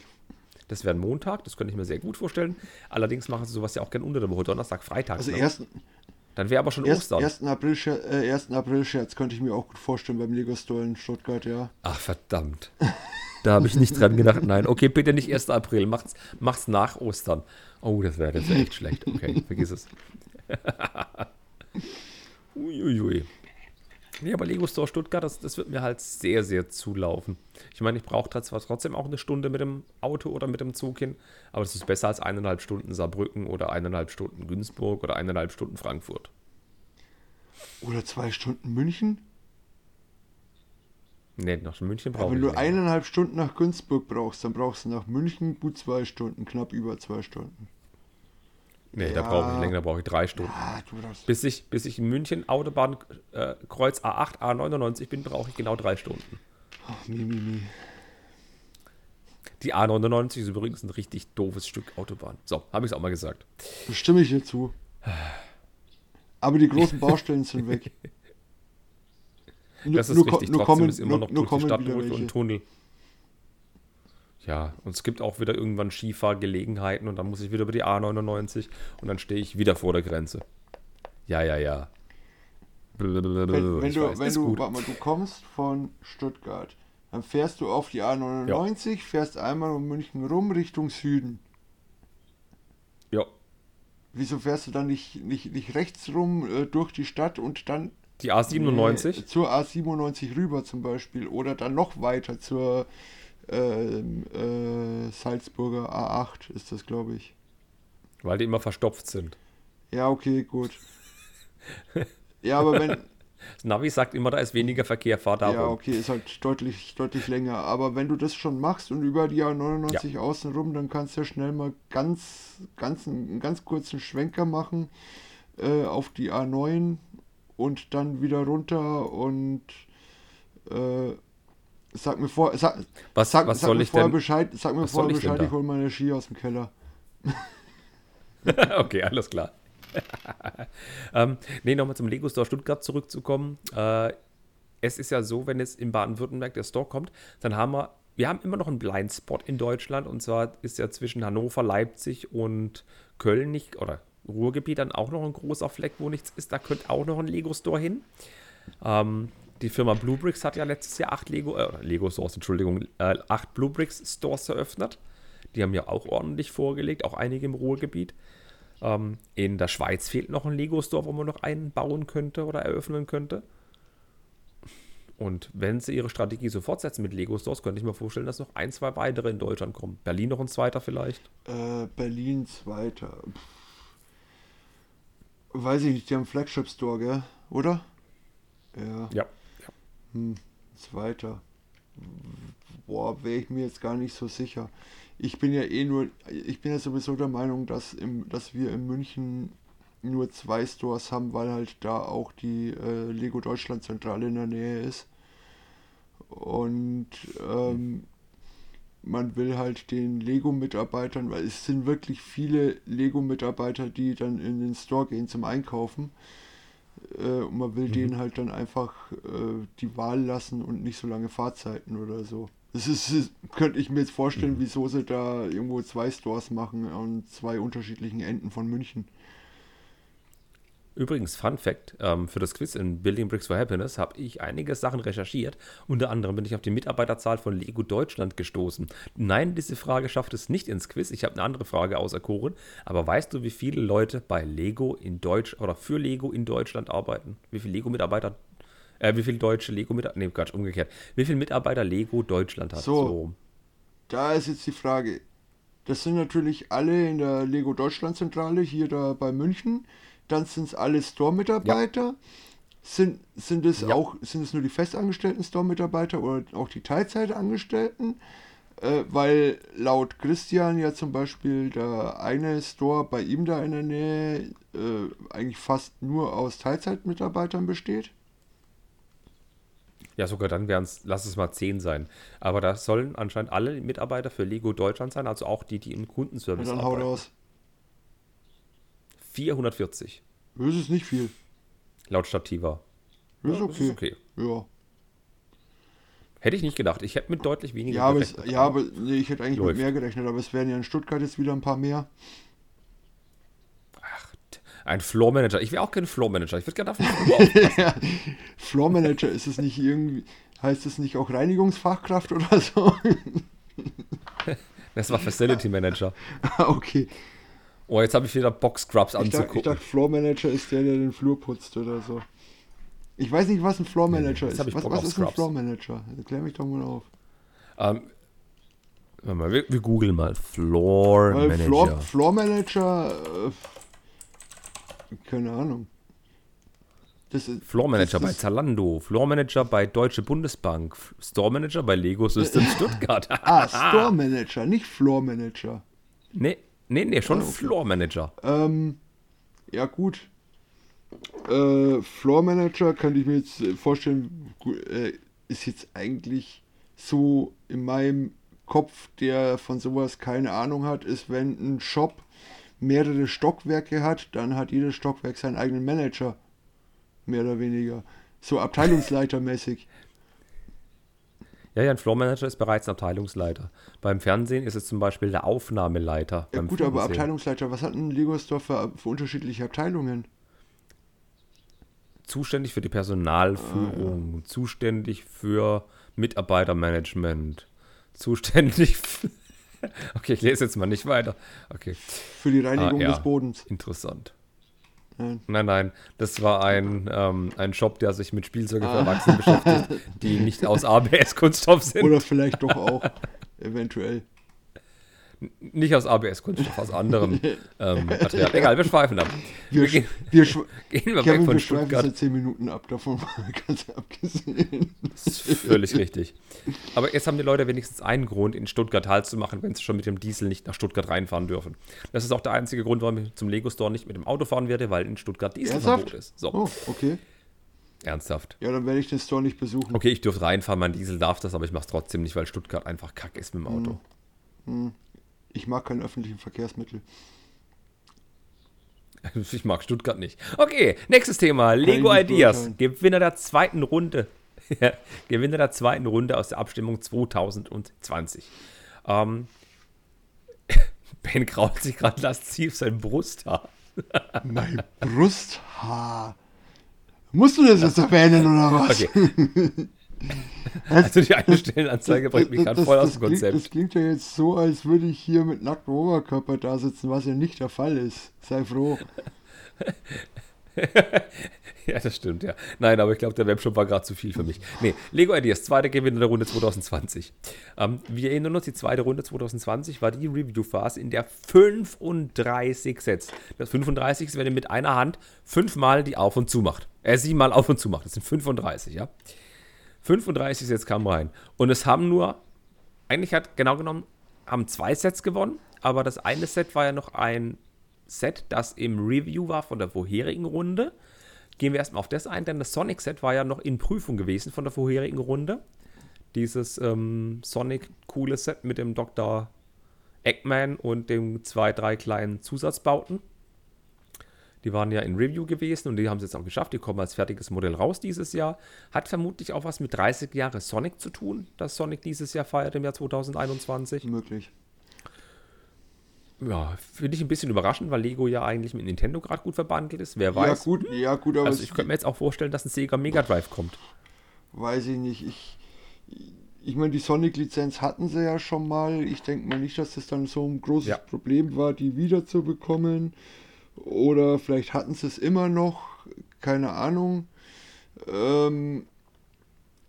Das wäre ein Montag, das könnte ich mir sehr gut vorstellen. Allerdings machen sie sowas ja auch gerne unter der Woche, Donnerstag, Freitag. Also ne? ersten, dann wäre aber schon erst, Ostern. 1. April, äh, 1. April Scherz könnte ich mir auch gut vorstellen beim Lego Store in Stuttgart, ja. Ach verdammt. Da habe ich nicht dran gedacht. Nein, okay, bitte nicht 1. April. Macht's, macht's nach Ostern. Oh, das wäre jetzt echt schlecht. Okay, vergiss es. Uiuiui. ui, ui. Nee, aber Lego Store Stuttgart, das, das wird mir halt sehr, sehr zulaufen. Ich meine, ich brauche trotzdem auch eine Stunde mit dem Auto oder mit dem Zug hin, aber das ist besser als eineinhalb Stunden Saarbrücken oder eineinhalb Stunden Günzburg oder eineinhalb Stunden Frankfurt. Oder zwei Stunden München? Nee, nach München brauchst du. Wenn du eineinhalb Stunden nach Günzburg brauchst, dann brauchst du nach München gut zwei Stunden, knapp über zwei Stunden. Nee, ja. da brauche ich länger, da brauche ich drei Stunden. Ja, bis, ich, bis ich in München Autobahn äh, Kreuz A8, A99 bin, brauche ich genau drei Stunden. Ach, mi, mi, mi. Die A99 ist übrigens ein richtig doofes Stück Autobahn. So, habe ich es auch mal gesagt. Stimme ich dir zu. Aber die großen Baustellen sind weg. Das ist nur, richtig. Nur Trotzdem kommen, ist immer noch nur, durch die Stadt durch und Tunnel. Ja, und es gibt auch wieder irgendwann Skifahrgelegenheiten und dann muss ich wieder über die A99 und dann stehe ich wieder vor der Grenze. Ja, ja, ja. Wenn, wenn du, weiß, wenn du, warte mal, du kommst von Stuttgart, dann fährst du auf die A99, ja. fährst einmal um München rum Richtung Süden. Ja. Wieso fährst du dann nicht, nicht, nicht rechts rum äh, durch die Stadt und dann die A97? Nee, zur A97 rüber zum Beispiel oder dann noch weiter zur äh, äh, Salzburger A8 ist das, glaube ich. Weil die immer verstopft sind. Ja, okay, gut. ja, aber wenn. Das Navi sagt immer, da ist weniger Verkehr, fahr da Ja, okay, ist halt deutlich, deutlich länger. Aber wenn du das schon machst und über die A99 ja. außen rum, dann kannst du ja schnell mal ganz, ganz einen ganz kurzen Schwenker machen äh, auf die A9 und dann wieder runter und äh, sag mir vor, sag, was, sag, was sag soll mir ich vorher denn? Bescheid, sag mir vorher Bescheid, ich hole meine Ski aus dem Keller. okay, alles klar. ähm, nee, nochmal zum Lego Store Stuttgart zurückzukommen. Äh, es ist ja so, wenn jetzt in Baden-Württemberg der Store kommt, dann haben wir wir haben immer noch einen Blindspot in Deutschland und zwar ist ja zwischen Hannover, Leipzig und Köln nicht, oder Ruhrgebiet dann auch noch ein großer Fleck, wo nichts ist. Da könnte auch noch ein Lego-Store hin. Ähm, die Firma Bluebricks hat ja letztes Jahr acht Lego, äh, Lego Stores, Entschuldigung, äh, acht Bluebricks Stores eröffnet. Die haben ja auch ordentlich vorgelegt, auch einige im Ruhrgebiet. Ähm, in der Schweiz fehlt noch ein Lego Store, wo man noch einen bauen könnte oder eröffnen könnte. Und wenn sie ihre Strategie so fortsetzen mit Lego Stores, könnte ich mir vorstellen, dass noch ein, zwei weitere in Deutschland kommen. Berlin noch ein zweiter vielleicht? Äh, Berlin zweiter. Pff. Weiß ich nicht, die haben Flagship Store, gell? Oder? Ja. Ja. Hm, zweiter. Boah, wäre ich mir jetzt gar nicht so sicher. Ich bin ja eh nur, ich bin ja sowieso der Meinung, dass, im, dass wir in München nur zwei Stores haben, weil halt da auch die äh, Lego Deutschland Zentrale in der Nähe ist. Und ähm, man will halt den Lego-Mitarbeitern, weil es sind wirklich viele Lego-Mitarbeiter, die dann in den Store gehen zum Einkaufen. Äh, und man will mhm. denen halt dann einfach äh, die Wahl lassen und nicht so lange Fahrzeiten oder so. Das ist, das könnte ich mir jetzt vorstellen, mhm. wieso sie da irgendwo zwei Stores machen an zwei unterschiedlichen Enden von München. Übrigens, Fun Fact: ähm, Für das Quiz in Building Bricks for Happiness habe ich einige Sachen recherchiert. Unter anderem bin ich auf die Mitarbeiterzahl von Lego Deutschland gestoßen. Nein, diese Frage schafft es nicht ins Quiz. Ich habe eine andere Frage auserkoren. Aber weißt du, wie viele Leute bei Lego in Deutsch oder für Lego in Deutschland arbeiten? Wie viele Lego-Mitarbeiter, äh, wie viele deutsche Lego-Mitarbeiter, nee, Quatsch, umgekehrt. Wie viele Mitarbeiter Lego Deutschland hat? So, so, da ist jetzt die Frage. Das sind natürlich alle in der Lego Deutschland Zentrale hier da bei München dann sind es alle Store-Mitarbeiter. Ja. Sind, sind, es ja. auch, sind es nur die festangestellten Store-Mitarbeiter oder auch die Teilzeitangestellten? Äh, weil laut Christian ja zum Beispiel der eine Store bei ihm da in der Nähe äh, eigentlich fast nur aus Teilzeitmitarbeitern besteht. Ja, sogar dann wären es, lass es mal zehn sein. Aber da sollen anscheinend alle Mitarbeiter für Lego Deutschland sein, also auch die, die im Kundenservice ja, dann arbeiten. Haut aus. 440. Das ist nicht viel. Laut Stativa. Das ist okay. Das ist okay. Ja. Hätte ich nicht gedacht. Ich hätte mit deutlich weniger ja, gerechnet. Aber es, ja, aber nee, ich hätte eigentlich Läuft. mit mehr gerechnet. Aber es werden ja in Stuttgart jetzt wieder ein paar mehr. Ach, ein Floor Manager. Ich wäre auch kein Floor Manager. Ich würde gerne davon Floor Manager ist es nicht irgendwie, heißt es nicht auch Reinigungsfachkraft oder so? das war Facility Manager. okay. Oh, jetzt habe ich wieder Box-Scrubs anzugucken. Ich dachte, Floor Manager ist der, der den Flur putzt oder so. Ich weiß nicht, was ein Floor Manager nee, ist. Was, was ist ein Floor Manager? Erklär mich doch mal auf. Ähm, mal, wir, wir googeln mal. Floor Weil Manager. Floor, Floor Manager. Äh, keine Ahnung. Das ist, Floor Manager das, das, bei Zalando, Floor Manager bei Deutsche Bundesbank, Store Manager bei Lego Systems Stuttgart. ah, Store Manager, nicht Floor Manager. Nee, Nee, nee, schon ah, okay. Floor Manager. Ähm, ja, gut. Äh, Floor Manager kann ich mir jetzt vorstellen, äh, ist jetzt eigentlich so in meinem Kopf, der von sowas keine Ahnung hat, ist, wenn ein Shop mehrere Stockwerke hat, dann hat jedes Stockwerk seinen eigenen Manager. Mehr oder weniger. So abteilungsleitermäßig. Ja, ja, ein Floor Manager ist bereits ein Abteilungsleiter. Beim Fernsehen ist es zum Beispiel der Aufnahmeleiter. Ja, gut, aber Abteilungsleiter, was hat ein Legosdorf für, für unterschiedliche Abteilungen? Zuständig für die Personalführung, ah, ja. zuständig für Mitarbeitermanagement, zuständig für Okay, ich lese jetzt mal nicht weiter. Okay. Für die Reinigung ah, ja. des Bodens. Interessant. Nein. nein, nein. Das war ein, ähm, ein Shop, der sich mit Spielzeugen für. Erwachsene beschäftigt, die nicht aus ABS-Kunststoff sind. Oder vielleicht doch auch, eventuell. Nicht aus ABS-Kunststoff, aus anderem ähm, Material. Egal, wir schweifen ab. Wir, wir, gehen, wir gehen mal Kevin, weg von wir Stuttgart. seit 10 Minuten ab, davon ganz abgesehen. Das ist völlig richtig. Aber jetzt haben die Leute wenigstens einen Grund, in Stuttgart Halt zu machen, wenn sie schon mit dem Diesel nicht nach Stuttgart reinfahren dürfen. Das ist auch der einzige Grund, warum ich zum Lego-Store nicht mit dem Auto fahren werde, weil in Stuttgart Dieselverbot ist. So. Oh, okay. Ernsthaft. Ja, dann werde ich den Store nicht besuchen. Okay, ich dürfte reinfahren, mein Diesel darf das, aber ich mache es trotzdem nicht, weil Stuttgart einfach kack ist mit dem Auto. Hm. Hm. Ich mag keine öffentlichen Verkehrsmittel. Ich mag Stuttgart nicht. Okay, nächstes Thema. Lego Ideas. Gewinner der zweiten Runde. Gewinner der zweiten Runde aus der Abstimmung 2020. Ähm, ben kraut sich gerade lasziv sein Brusthaar. mein Brusthaar. Musst du das jetzt erwähnen oder was? Okay. also die eine Stellenanzeige bringt mich gerade voll aus dem Konzept. Klingt, das klingt ja jetzt so, als würde ich hier mit nacktem Oberkörper da sitzen, was ja nicht der Fall ist. Sei froh. ja, das stimmt, ja. Nein, aber ich glaube, der Webshop war gerade zu viel für mich. Nee, Lego Ideas, zweite Gewinner der Runde 2020. Ähm, wir erinnern uns, die zweite Runde 2020 war die Review-Phase, in der 35 Sets. Das 35 ist, wenn ihr mit einer Hand fünfmal die auf und zu macht. Äh, siebenmal auf und zu macht. Das sind 35, ja. 35 Sets kamen rein. Und es haben nur, eigentlich hat genau genommen, haben zwei Sets gewonnen, aber das eine Set war ja noch ein Set, das im Review war von der vorherigen Runde. Gehen wir erstmal auf das ein, denn das Sonic-Set war ja noch in Prüfung gewesen von der vorherigen Runde. Dieses ähm, Sonic-coole Set mit dem Dr. Eggman und den zwei, drei kleinen Zusatzbauten. Die waren ja in Review gewesen und die haben es jetzt auch geschafft. Die kommen als fertiges Modell raus dieses Jahr. Hat vermutlich auch was mit 30 Jahre Sonic zu tun, dass Sonic dieses Jahr feiert im Jahr 2021. Möglich. Ja, finde ich ein bisschen überraschend, weil Lego ja eigentlich mit Nintendo gerade gut verbandelt ist. Wer weiß. Ja, gut, ja, gut aber. Also, ich könnte mir jetzt auch vorstellen, dass ein Sega Mega Drive kommt. Weiß ich nicht. Ich, ich meine, die Sonic-Lizenz hatten sie ja schon mal. Ich denke mal nicht, dass das dann so ein großes ja. Problem war, die wiederzubekommen. Oder vielleicht hatten sie es immer noch. Keine Ahnung. Ähm,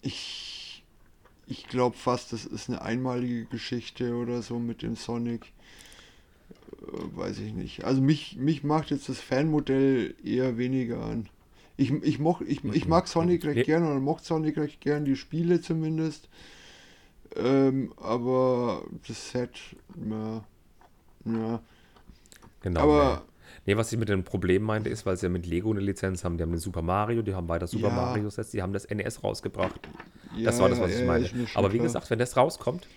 ich ich glaube fast, das ist eine einmalige Geschichte oder so mit dem Sonic. Äh, weiß ich nicht. Also mich, mich macht jetzt das Fanmodell eher weniger an. Ich, ich, moch, ich, ich mag Sonic recht gern oder mochte Sonic recht gern, die Spiele zumindest. Ähm, aber das Set, ja. ja. Genau. Aber. Nee, was ich mit dem Problem meinte, ist, weil sie ja mit Lego eine Lizenz haben. Die haben den Super Mario, die haben weiter Super ja. Mario Sets, die haben das NES rausgebracht. Ja, das war das, was ich meine. Aber wie gesagt, wenn das rauskommt,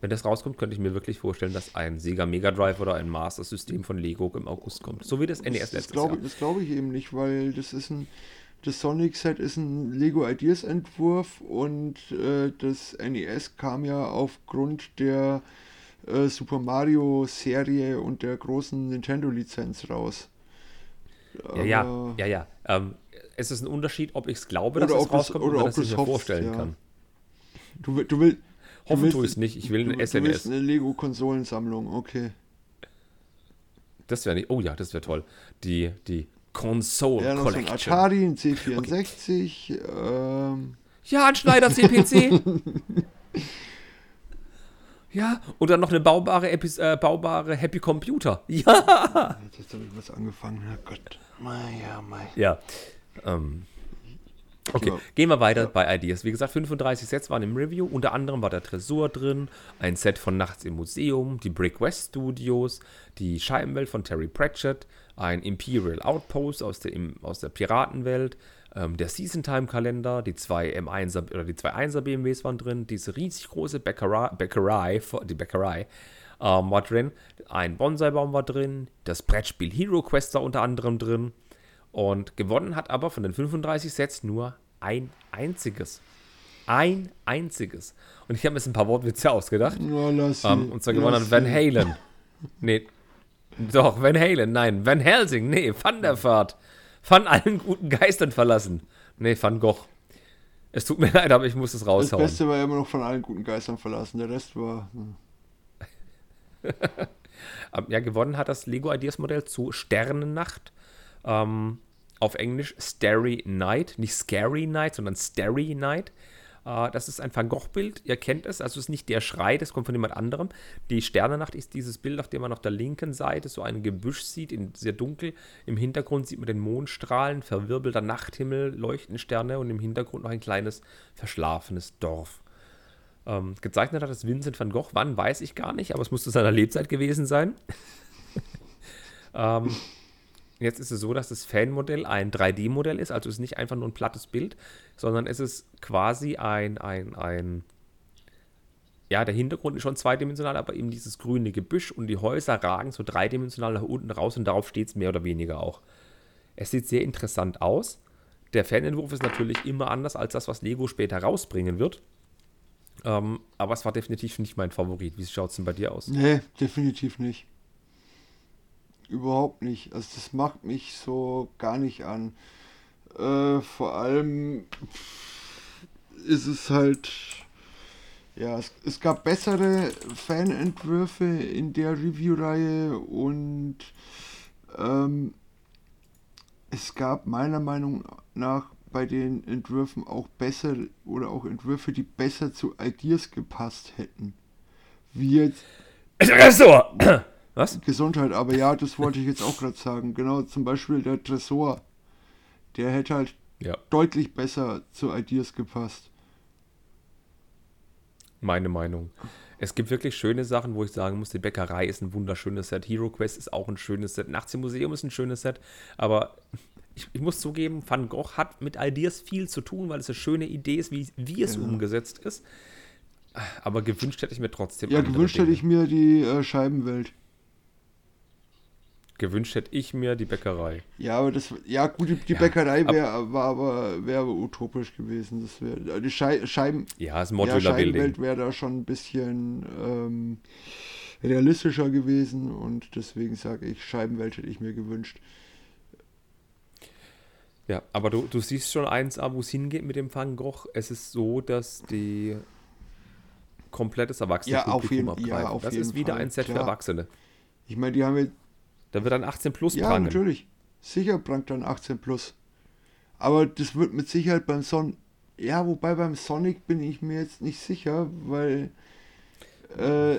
wenn das rauskommt, könnte ich mir wirklich vorstellen, dass ein Sega Mega Drive oder ein Master System von Lego im August kommt. So wie das NES das, letztes glaub, Jahr. Das glaube ich eben nicht, weil das ist ein das Sonic Set ist ein Lego Ideas Entwurf und äh, das NES kam ja aufgrund der äh, Super Mario Serie und der großen Nintendo Lizenz raus. Aber ja, ja, ja, ja. Ähm, es ist ein Unterschied, ob ich es glaube, dass es rauskommt oder, oder ob ich es mir vorstellen ja. kann. Du, du, will, Hoffen tue ich es nicht. Ich will ein SNS. Du willst eine Lego-Konsolensammlung, okay. Das wäre nicht. Oh ja, das wäre toll. Die, die Console ja, Collection. Ein Atari, ein C64. Okay. Ähm. Ja, ein Schneider CPC. ja, und dann noch eine baubare, Epis äh, baubare Happy Computer. Ja. Jetzt habe ich was angefangen. Herrgott. Mei, ja, mei. Ja. Ähm, Okay, gehen wir weiter ja. bei Ideas. Wie gesagt, 35 Sets waren im Review. Unter anderem war der Tresor drin, ein Set von Nachts im Museum, die Brick West Studios, die Scheibenwelt von Terry Pratchett, ein Imperial Outpost aus der, aus der Piratenwelt, ähm, der Season Time Kalender, die zwei M1er oder die zwei 1er BMWs waren drin, diese riesig große Bäckerei, Bäckerei die Bäckerei ähm, war drin, ein Bonsai-Baum war drin, das Brettspiel Hero Quest war unter anderem drin. Und gewonnen hat aber von den 35 Sets nur ein einziges. Ein einziges. Und ich habe mir jetzt ein paar Wortwitze ausgedacht. Oh, lass um, und zwar gewonnen hat Van Halen. nee, doch, Van Halen, nein. Van Helsing, nee, Van der Fahrt. Van allen guten Geistern verlassen. Nee, Van Gogh. Es tut mir leid, aber ich muss es raushauen. Das Beste war immer noch von allen guten Geistern verlassen. Der Rest war. Hm. ja, gewonnen hat das Lego Ideas Modell zu Sternennacht. Ähm, auf Englisch Starry Night, nicht Scary Night, sondern Starry Night. Uh, das ist ein Van Gogh-Bild, ihr kennt es, also es ist nicht der Schrei, das kommt von jemand anderem. Die Sternennacht ist dieses Bild, auf dem man auf der linken Seite so ein Gebüsch sieht, in, sehr dunkel. Im Hintergrund sieht man den Mondstrahlen, verwirbelter Nachthimmel, leuchten Sterne und im Hintergrund noch ein kleines verschlafenes Dorf. Ähm, gezeichnet hat es Vincent van Gogh, wann weiß ich gar nicht, aber es muss zu seiner Lebzeit gewesen sein. ähm, Jetzt ist es so, dass das Fanmodell ein 3D-Modell ist, also es ist nicht einfach nur ein plattes Bild, sondern es ist quasi ein, ein, ein, ja, der Hintergrund ist schon zweidimensional, aber eben dieses grüne Gebüsch und die Häuser ragen so dreidimensional nach unten raus und darauf steht es mehr oder weniger auch. Es sieht sehr interessant aus. Der Fanentwurf ist natürlich immer anders als das, was Lego später rausbringen wird. Ähm, aber es war definitiv nicht mein Favorit. Wie schaut es denn bei dir aus? Nee, definitiv nicht. Überhaupt nicht. Also das macht mich so gar nicht an. Äh, vor allem ist es halt. Ja, es, es gab bessere Fanentwürfe in der Review-Reihe und ähm, es gab meiner Meinung nach bei den Entwürfen auch besser oder auch Entwürfe, die besser zu Ideas gepasst hätten. Wie jetzt. Tresor! Was? Gesundheit, aber ja, das wollte ich jetzt auch gerade sagen. Genau, zum Beispiel der Tresor. Der hätte halt ja. deutlich besser zu Ideas gepasst. Meine Meinung. Es gibt wirklich schöne Sachen, wo ich sagen muss, die Bäckerei ist ein wunderschönes Set. Hero Quest ist auch ein schönes Set. Nachts im Museum ist ein schönes Set. Aber ich, ich, muss zugeben, Van Gogh hat mit Ideas viel zu tun, weil es eine schöne Idee ist, wie, wie es ja. umgesetzt ist. Aber gewünscht hätte ich mir trotzdem. Ja, gewünscht Dinge. hätte ich mir die äh, Scheibenwelt. Gewünscht hätte ich mir die Bäckerei. Ja, aber das, ja gut, die, die ja, Bäckerei wär, war aber, wäre utopisch gewesen. Das wäre, die Schei, Scheiben, ja, das Modular ja, Scheibenwelt wäre da schon ein bisschen ähm, realistischer gewesen und deswegen sage ich, Scheibenwelt hätte ich mir gewünscht. Ja, aber du, du siehst schon eins, wo es hingeht mit dem Van Gogh. Es ist so, dass die komplettes Erwachsene ja, auf jeden, abgreifen. Ja, auf das jeden ist wieder Fall. ein Set Klar. für Erwachsene. Ich meine, die haben jetzt da wird dann 18 plus ja, prangen. Ja, natürlich. Sicher prangt dann 18 plus. Aber das wird mit Sicherheit beim Son. Ja, wobei beim Sonic bin ich mir jetzt nicht sicher, weil. Äh,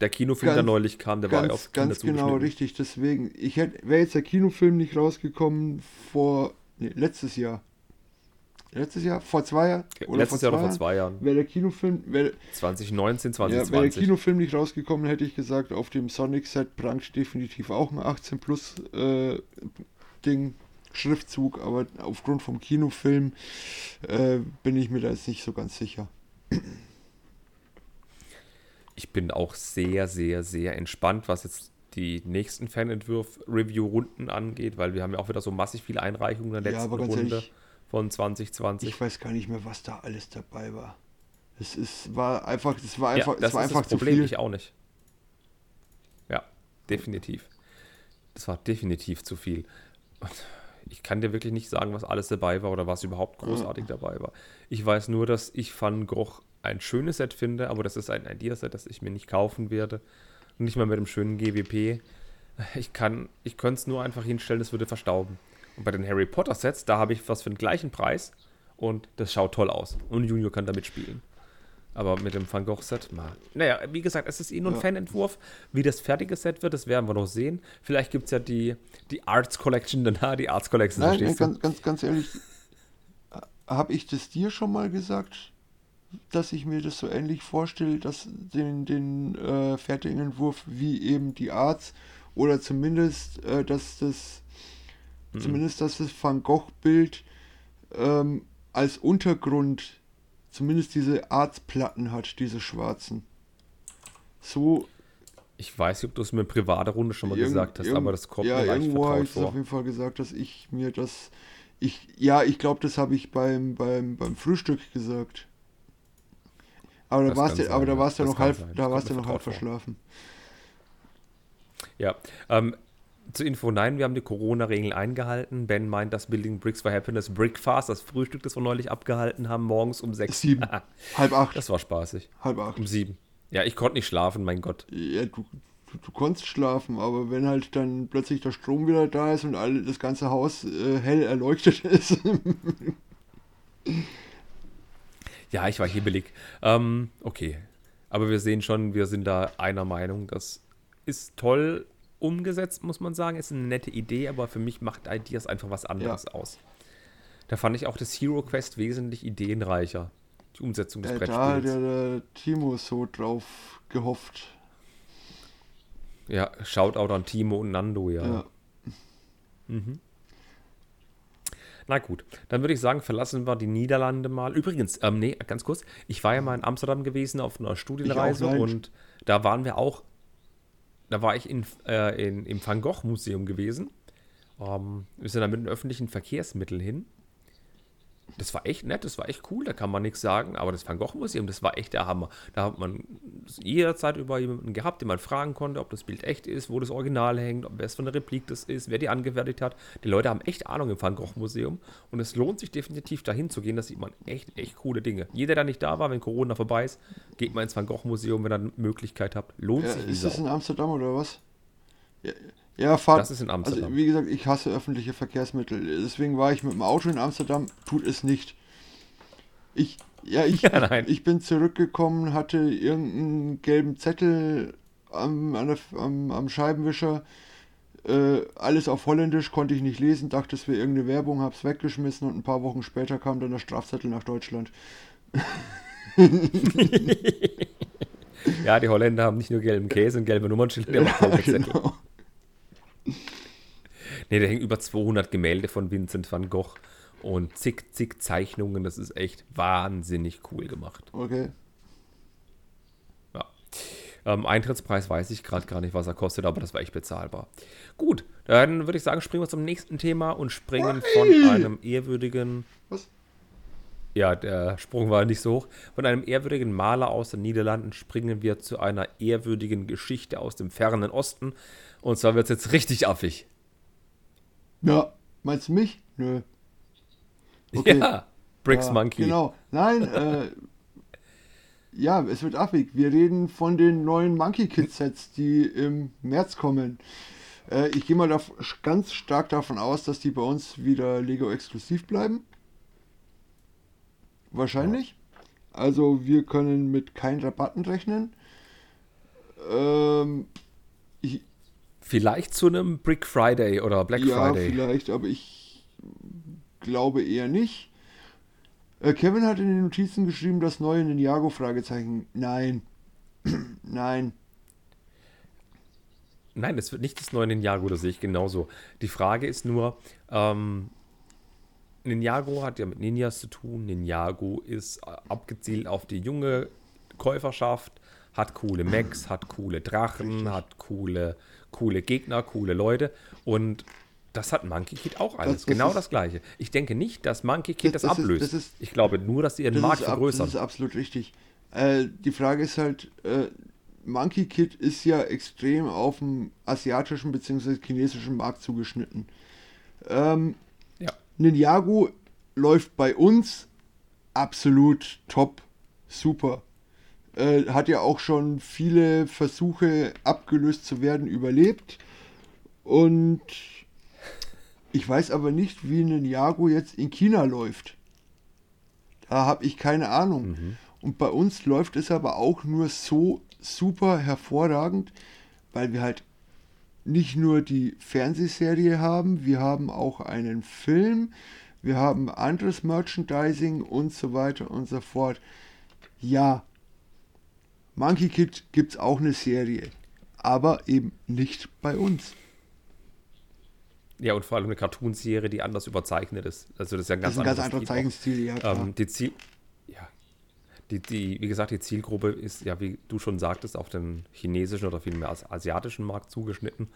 der Kinofilm, ganz, der neulich kam, der ganz, war auf Ganz genau, richtig. Deswegen, ich wäre jetzt der Kinofilm nicht rausgekommen vor. Nee, letztes Jahr letztes Jahr, vor zwei Jahren? Oder letztes Jahr oder vor zwei Jahren. Wäre der Kinofilm. Wär, 2019, 2020. Ja, wäre der Kinofilm nicht rausgekommen, hätte ich gesagt, auf dem Sonic-Set prangt definitiv auch ein 18 Plus äh, Ding, Schriftzug, aber aufgrund vom Kinofilm äh, bin ich mir da jetzt nicht so ganz sicher. Ich bin auch sehr, sehr, sehr entspannt, was jetzt die nächsten Fanentwurf-Review-Runden angeht, weil wir haben ja auch wieder so massig viele Einreichungen in der letzten ja, Runde. Ehrlich, von 2020. Ich weiß gar nicht mehr, was da alles dabei war. Es ist, war einfach, es war einfach, ja, das es war ist einfach das Problem, zu viel. Ich auch nicht. Ja, definitiv. Das war definitiv zu viel. Ich kann dir wirklich nicht sagen, was alles dabei war oder was überhaupt großartig ja. dabei war. Ich weiß nur, dass ich Van Gogh ein schönes Set finde, aber das ist ein Ideaset, das ich mir nicht kaufen werde. Nicht mal mit einem schönen GWP. Ich kann, ich könnte es nur einfach hinstellen, es würde verstauben. Bei den Harry Potter Sets, da habe ich was für den gleichen Preis und das schaut toll aus. Und Junior kann damit spielen. Aber mit dem Van Gogh Set, mal. Naja, wie gesagt, es ist eh nur ein ja. Fanentwurf. Wie das fertige Set wird, das werden wir noch sehen. Vielleicht gibt es ja die, die Arts Collection danach, die Arts Collection. Nein, nein ganz, ganz, ganz ehrlich, habe ich das dir schon mal gesagt, dass ich mir das so ähnlich vorstelle, dass den, den äh, fertigen Entwurf wie eben die Arts oder zumindest, äh, dass das Mhm. Zumindest, dass das Van Gogh-Bild ähm, als Untergrund zumindest diese Arztplatten hat, diese schwarzen. So. Ich weiß nicht, ob du es mir in privater Runde schon mal gesagt hast, aber das kommt ja, mir leicht irgendwo habe ich auf jeden Fall gesagt, dass ich mir das. Ich, ja, ich glaube, das habe ich beim, beim, beim Frühstück gesagt. Aber da warst du, aber da warst du noch halb, da warst du noch halb verschlafen. Ja, ähm, zur Info, nein, wir haben die Corona-Regeln eingehalten. Ben meint, das Building Bricks for Happiness Brickfast, das Frühstück, das wir neulich abgehalten haben, morgens um sechs. Sieben. Halb acht. Das war spaßig. Halb acht. Um sieben. Ja, ich konnte nicht schlafen, mein Gott. Ja, du, du, du konntest schlafen, aber wenn halt dann plötzlich der Strom wieder da ist und alle, das ganze Haus äh, hell erleuchtet ist. ja, ich war hibbelig. Ähm, okay. Aber wir sehen schon, wir sind da einer Meinung. Das ist toll, umgesetzt, muss man sagen. Ist eine nette Idee, aber für mich macht Ideas einfach was anderes ja. aus. Da fand ich auch das Hero Quest wesentlich ideenreicher. Die Umsetzung des äh, Brettspiels. Da hat der, Timo so drauf gehofft. Ja, Shoutout an Timo und Nando, ja. ja. Mhm. Na gut, dann würde ich sagen, verlassen wir die Niederlande mal. Übrigens, ähm, nee, ganz kurz, ich war ja mal in Amsterdam gewesen auf einer Studienreise und da waren wir auch da war ich in, äh, in, im Van Gogh Museum gewesen. Ähm, wir sind da mit den öffentlichen Verkehrsmitteln hin. Das war echt nett, das war echt cool, da kann man nichts sagen. Aber das Van Gogh Museum, das war echt der Hammer. Da hat man jederzeit über jemanden gehabt, den man fragen konnte, ob das Bild echt ist, wo das Original hängt, ob es von der Replik das ist, wer die angefertigt hat. Die Leute haben echt Ahnung im Van Gogh Museum und es lohnt sich definitiv dahin zu gehen. Da sieht man echt, echt coole Dinge. Jeder, der nicht da war, wenn Corona vorbei ist, geht mal ins Van Gogh Museum, wenn ihr eine Möglichkeit habt. Lohnt Ja, sich. ist das Sau. in Amsterdam oder was? Ja, ja Fahrt. Das ist in Amsterdam. Also, wie gesagt, ich hasse öffentliche Verkehrsmittel. Deswegen war ich mit dem Auto in Amsterdam. Tut es nicht. Ich, ja, ich, Ja, ich bin zurückgekommen, hatte irgendeinen gelben Zettel am, der, am, am Scheibenwischer. Äh, alles auf Holländisch, konnte ich nicht lesen, dachte, es wäre irgendeine Werbung, hab's weggeschmissen und ein paar Wochen später kam dann der Strafzettel nach Deutschland. Ja, die Holländer haben nicht nur gelben Käse und gelbe Nummernschilder, die haben auch gelbe Zettel. genau. Nee, da hängen über 200 Gemälde von Vincent van Gogh und zig, zig Zeichnungen. Das ist echt wahnsinnig cool gemacht. Okay. Ja. Ähm, Eintrittspreis weiß ich gerade gar nicht, was er kostet, aber das war echt bezahlbar. Gut, dann würde ich sagen, springen wir zum nächsten Thema und springen von einem ehrwürdigen. Was? Ja, der Sprung war nicht so hoch. Von einem ehrwürdigen Maler aus den Niederlanden springen wir zu einer ehrwürdigen Geschichte aus dem fernen Osten. Und zwar wird es jetzt richtig affig. Ja, meinst du mich? Nö. Okay. Ja, Bricks Ja, Monkey. Genau. Nein, äh, ja, es wird affig. Wir reden von den neuen Monkey Kid Sets, die im März kommen. Äh, ich gehe mal ganz stark davon aus, dass die bei uns wieder Lego exklusiv bleiben. Wahrscheinlich. Also wir können mit keinen Rabatten rechnen. Ähm, ich, Vielleicht zu einem Brick Friday oder Black ja, Friday. vielleicht, aber ich glaube eher nicht. Äh, Kevin hat in den Notizen geschrieben, das neue Ninjago Fragezeichen. Nein. Nein. Nein, es wird nicht das neue Ninjago, das sehe ich genauso. Die Frage ist nur, ähm, Ninjago hat ja mit Ninjas zu tun. Ninjago ist äh, abgezielt auf die junge Käuferschaft, hat coole Mechs, hat coole Drachen, hat coole, coole Gegner, coole Leute und das hat Monkey Kid auch alles. Das- das genau ist- das gleiche. Ich denke nicht, dass Monkey Kid das, Das- ist- ablöst. das ist- ich glaube nur, dass sie ihren Markt ist, ab, das vergrößern. ist absolut richtig. Äh, die Frage ist halt, äh, Monkey Kid ist ja extrem auf dem asiatischen bzw. chinesischen Markt zugeschnitten. Ähm, Ja. Ninjago läuft bei uns absolut top, super. Äh, hat ja auch schon viele Versuche abgelöst zu werden überlebt. Und ich weiß aber nicht, wie Ninjago jetzt in China läuft. Da habe ich keine Ahnung. Und bei uns läuft es aber auch nur so super hervorragend, weil wir halt nicht nur die Fernsehserie haben, wir haben auch einen Film, wir haben anderes Merchandising und so weiter und so fort. Ja, Monkey Kid gibt es auch eine Serie, aber eben nicht bei uns. Ja, und vor allem eine Cartoonserie, die anders überzeichnet ist. Also das ist ja ein ganz, ein ganz anderer. Zeichenstil, ja klar. Ähm, die Ziel, ja, die, die, wie gesagt, die Zielgruppe ist ja, wie du schon sagtest, auf den chinesischen oder vielmehr as- asiatischen Markt zugeschnitten.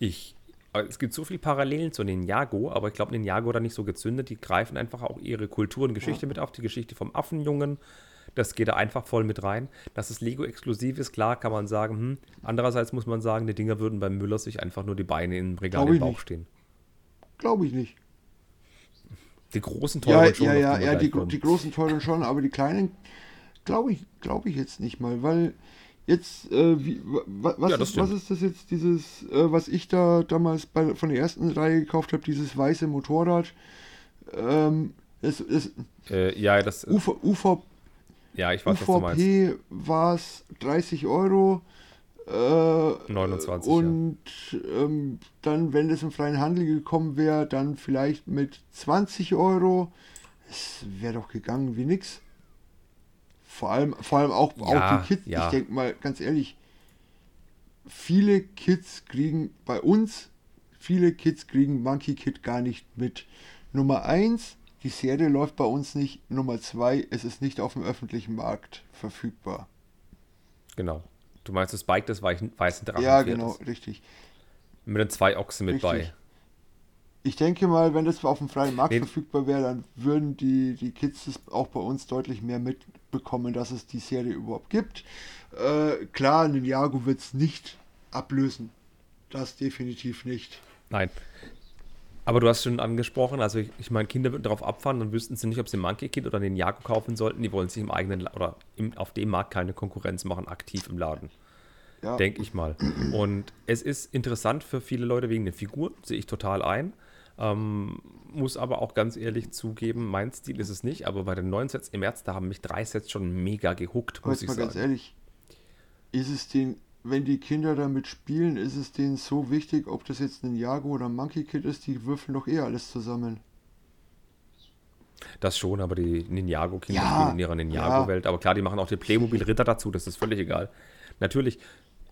Ich, äh, es gibt so viele Parallelen zu Ninjago, aber ich glaube, Ninjago hat da nicht so gezündet. Die greifen einfach auch ihre Kultur und Geschichte mit auf, die Geschichte vom Affenjungen. Das geht da einfach voll mit rein. Dass es Lego-exklusiv ist, klar, kann man sagen. Hm. Andererseits muss man sagen, die Dinger würden beim Müller sich einfach nur die Beine im Regal im Bauch nicht. stehen. Glaube ich nicht. Die großen Ja, teuren schon, ja, auf ja, ja, gleich die, die großen teuren schon, aber die kleinen glaube ich, glaube ich jetzt nicht mal, weil jetzt, äh, wie, wa- wa- was, Ja, ist, was ist das jetzt, dieses, äh, was ich da damals bei, von der ersten Reihe gekauft habe, dieses weiße Motorrad, ähm, es, es, Äh, ja, das, UV, UV, ja, ich weiß, was du meinst. UVP war es 30 Euro. Äh, 29, ja. und ähm, dann, wenn es im freien Handel gekommen wäre, dann vielleicht mit 20 Euro. Es wäre doch gegangen wie nix. Vor allem, vor allem auch, Ja, auch die Kids. ja. Ich denke mal, ganz ehrlich, viele Kids kriegen bei uns, viele Kids kriegen Monkey Kid gar nicht mit. Nummer 1, die Serie läuft bei uns nicht. Nummer 2, es ist nicht auf dem öffentlichen Markt verfügbar. Genau. Du meinst das Bike des weichen, weißen Drachen. ja, genau, richtig. Mit den zwei Ochsen mit Richtig. bei. Ich denke mal, wenn das auf dem freien Markt nee. verfügbar wäre, dann würden die, die Kids das auch bei uns deutlich mehr mitbekommen, dass es die Serie überhaupt gibt. Äh, klar, Ninjago wird es nicht ablösen. Das definitiv nicht. Nein. Aber du hast schon angesprochen, also ich, ich meine, Kinder würden darauf abfahren, dann wüssten sie nicht, ob sie Monkey Kid oder den Jago kaufen sollten. Die wollen sich im eigenen oder im, auf dem Markt keine Konkurrenz machen, aktiv im Laden. Ja. Denke ich mal. Und es ist interessant für viele Leute wegen den Figuren, sehe ich total ein. Ähm, muss aber auch ganz ehrlich zugeben, mein Stil ist es nicht, aber bei den neuen Sets im März, da haben mich drei Sets schon mega gehuckt, muss ich mal sagen. ganz ehrlich, ist es den wenn die Kinder damit spielen, ist es denen so wichtig, ob das jetzt ein Jago oder ein Monkey Kid ist, die würfeln doch eh alles zusammen. Das schon, aber die Ninjago-Kinder ja, spielen in ihrer Ninjago-Welt. Ja. Aber klar, die machen auch die Playmobil-Ritter dazu, das ist völlig egal. Natürlich,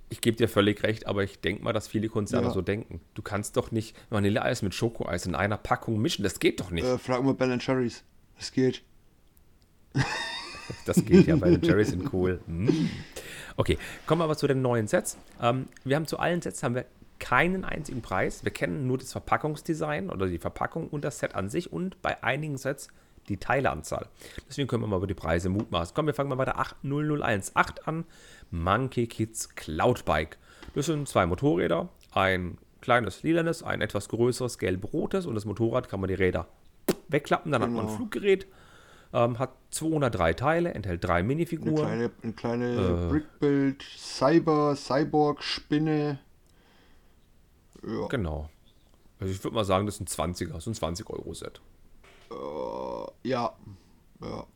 ich gebe dir völlig recht, aber ich denke mal, dass viele Konzerne ja. so denken. Du kannst doch nicht Vanilleeis mit Schokoeis in einer Packung mischen, das geht doch nicht. Äh, frag mal Ben Cherries. Das geht. das geht ja, Ben Cherries sind cool. Hm. Okay, kommen wir aber zu den neuen Sets. Ähm, wir haben zu allen Sets haben wir keinen einzigen Preis. Wir kennen nur das Verpackungsdesign oder die Verpackung und das Set an sich und bei einigen Sets die Teileanzahl. Deswegen können wir mal über die Preise mutmaßen. Komm, wir fangen mal bei der 8001 8 an. Monkey Kids Cloud Bike. Das sind zwei Motorräder, ein kleines lilanes, ein etwas größeres gelb-rotes und das Motorrad kann man die Räder wegklappen, dann genau. hat man ein genau. Fluggerät ähm, hat 203 Teile, enthält drei Minifiguren. Eine kleine, eine kleine äh, Brickbuild, Cyber, Cyborg, Spinne. Ja. Genau. Also ich würde mal sagen, das sind 20er, so ein 20-Euro-Set. Äh, ja. Ja.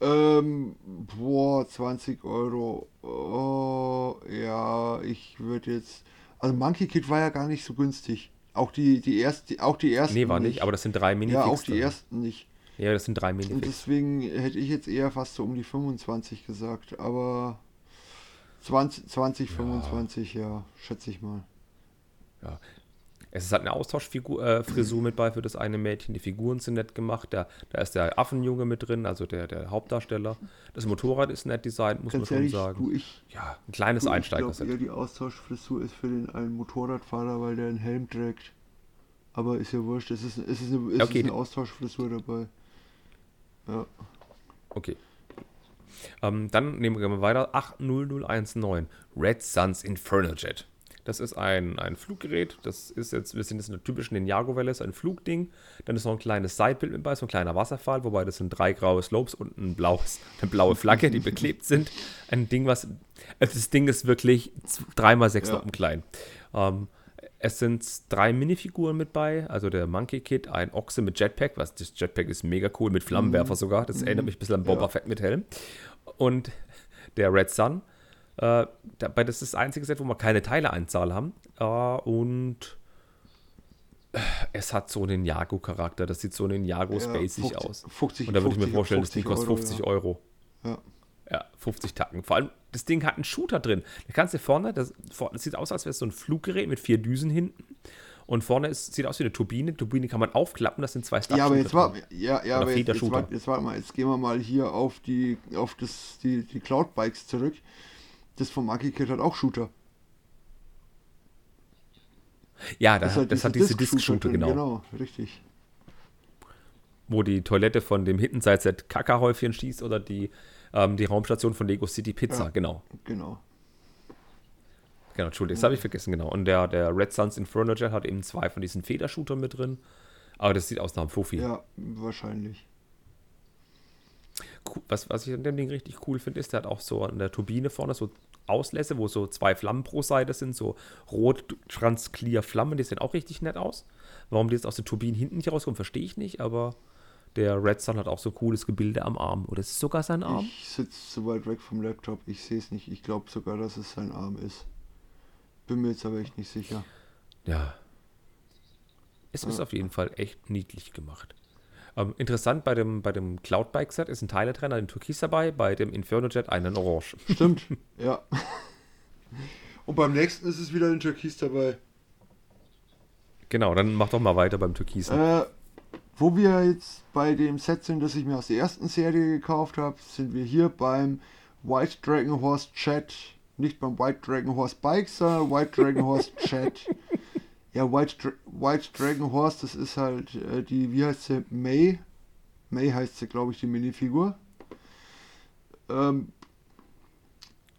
Ähm, boah, 20 Euro. Oh, ja, ich würde jetzt. Also Monkey Kid war ja gar nicht so günstig. Auch die, die erste, auch die ersten. Nee, war nicht, nicht aber das sind drei Minifiguren. Ja, auch die ersten nicht. Ja, das sind drei Minifix. Und deswegen hätte ich jetzt eher fast so um die 25 gesagt, aber 20, 20 ja. 25, ja, schätze ich mal. Ja. Es ist halt eine Austauschfrisur äh, mit bei für das eine Mädchen. Die Figuren sind nett gemacht. Da, da ist der Affenjunge mit drin, also der, der Hauptdarsteller. Das Motorrad ist nett designt, muss Ganz man ehrlich, schon sagen. Du, ich, ja, ein kleines Einsteiger. Ich glaube, die Austauschfrisur ist für den einen Motorradfahrer, weil der einen Helm trägt. Aber ist ja wurscht, es ist, es ist, eine, es okay. ist eine Austauschfrisur dabei. Ja. Okay. Ähm, dann nehmen wir mal weiter. 80019 Red Suns Infernal Jet. Das ist ein, ein Fluggerät. Das ist jetzt, wir sind jetzt in der typischen Ninjago-Welle, ist ein Flugding. Dann ist noch ein kleines Sidebild mit bei, so ein kleiner Wasserfall, wobei das sind drei graue Slopes und ein blaues, eine blaue Flagge, die beklebt sind. Ein Ding, was. Das Ding ist wirklich dreimal sechs ja. Noppen klein. Ähm, es sind drei Minifiguren mit bei, also der Monkey Kid, ein Ochse mit Jetpack, was das Jetpack ist mega cool, mit Flammenwerfer mhm. sogar. Das erinnert mich ein bisschen an Boba ja. Fett mit Helm. Und der Red Sun. Äh, dabei das ist das einzige Set, wo wir keine Teileanzahl haben. Äh, und es hat so einen Jago-Charakter. Das sieht so einen Jago-spacig ja, aus. 50, und da würde ich mir vorstellen, das Ding kostet 50 ja. Euro. Ja. Ja, 50 Tacken. Vor allem, das Ding hat einen Shooter drin. Da kannst du vorne, das, das sieht aus, als wäre es so ein Fluggerät mit vier Düsen hinten. Und vorne ist, sieht aus wie eine Turbine. Turbine kann man aufklappen, das sind zwei Stab Ja, aber jetzt war, ja, ja, aber jetzt, jetzt, war, jetzt, warte mal, jetzt gehen wir mal hier auf die, auf das, die, die Cloud-Bikes zurück. Das vom Kid hat auch Shooter. Ja, das, hat, das hat diese Disk-Shooter, Disk genau. Genau, richtig. Wo die Toilette von dem Hittenside-Set Kackerhäufchen schießt oder die ähm, die Raumstation von Lego City Pizza, ja, genau. Genau. Genau, Entschuldigung, das habe ich vergessen, genau. Und der, der Red Suns Inferno Jet hat eben zwei von diesen Federshootern mit drin. Aber das sieht aus nach einem Fuffi. Ja, wahrscheinlich. Was, was ich an dem Ding richtig cool finde, ist, der hat auch so an der Turbine vorne so Auslässe, wo so zwei Flammen pro Seite sind, so rot transclear Flammen, die sehen auch richtig nett aus. Warum die jetzt aus der Turbine hinten nicht rauskommen, verstehe ich nicht, aber der Red Sun hat auch so cooles Gebilde am Arm. Oder ist es sogar sein Arm? Ich sitze so weit weg vom Laptop, ich sehe es nicht. Ich glaube sogar, dass es sein Arm ist. Bin mir jetzt aber echt nicht sicher. Ja. Es ja. ist auf jeden Fall echt niedlich gemacht. Ähm, interessant, bei dem, bei dem Cloud Bike Set ist ein Teiletrenner in Türkis dabei, bei dem Inferno Jet einen Orange. Stimmt, ja. Und beim nächsten ist es wieder ein Türkis dabei. Genau, dann mach doch mal weiter beim Türkisen. Äh, wo wir jetzt bei dem Set sind, das ich mir aus der ersten Serie gekauft habe, sind wir hier beim White Dragon Horse Chat. Nicht beim White Dragon Horse Bike, sondern White Dragon Horse Chat. Ja, White, Dra White Dragon Horse, das ist halt äh, die, wie heißt sie? May. May heißt sie, glaube ich, die Minifigur. Ähm,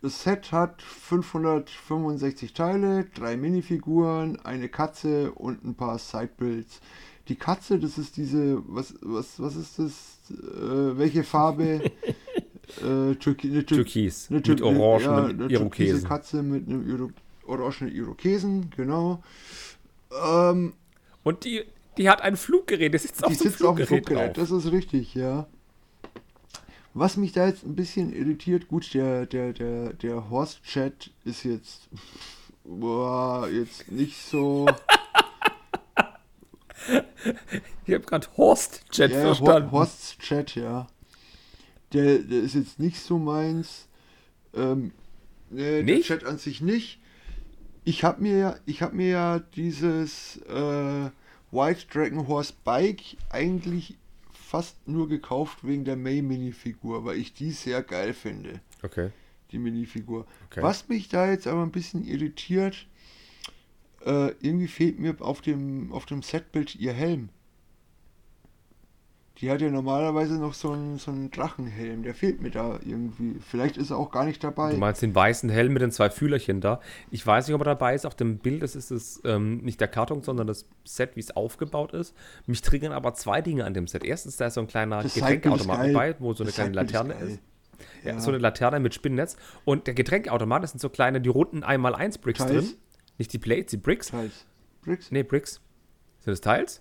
das Set hat 565 Teile, drei Minifiguren, eine Katze und ein paar Sidebuilds. Die Katze, das ist diese, was, was, was ist das? Äh, welche Farbe? äh, Türki eine Tür Türkis. Eine Tür mit orangen ja, eine Irokesen. Katze mit einem Iro orangen Irokesen, genau. Ähm, und die, die hat ein Fluggerät, das sitzt auf, die sitzt Fluggerät, auf dem Fluggerät. Das ist richtig, ja. Was mich da jetzt ein bisschen irritiert, gut, der, der, der, der Horst-Chat ist jetzt, boah, jetzt nicht so. ich habe gerade Horst-Chat ja, verstanden. Horst-Chat, ja. Der, der ist jetzt nicht so meins. Ähm, nee, der Chat an sich nicht. Ich habe mir, ja, hab mir ja dieses äh, White Dragon Horse Bike eigentlich fast nur gekauft wegen der May-Minifigur, weil ich die sehr geil finde. Okay. Die Minifigur. Okay. Was mich da jetzt aber ein bisschen irritiert, äh, irgendwie fehlt mir auf dem, auf dem Setbild ihr Helm. Die hat ja normalerweise noch so einen, so einen Drachenhelm. Der fehlt mir da irgendwie. Vielleicht ist er auch gar nicht dabei. Du meinst den weißen Helm mit den zwei Fühlerchen da. Ich weiß nicht, ob er dabei ist. Auf dem Bild das ist es ähm, nicht der Karton, sondern das Set, wie es aufgebaut ist. Mich triggern aber zwei Dinge an dem Set. Erstens, da ist so ein kleiner Getränkeautomat dabei, wo so eine das kleine Laterne ist. ist. Ja. ja. so eine Laterne mit Spinnennetz. Und der Getränkeautomat, das sind so kleine, die runden 1x1 Bricks Teils? drin. Nicht die Plates, die Bricks. Teils. Bricks? Nee, Bricks. Sind das Teils?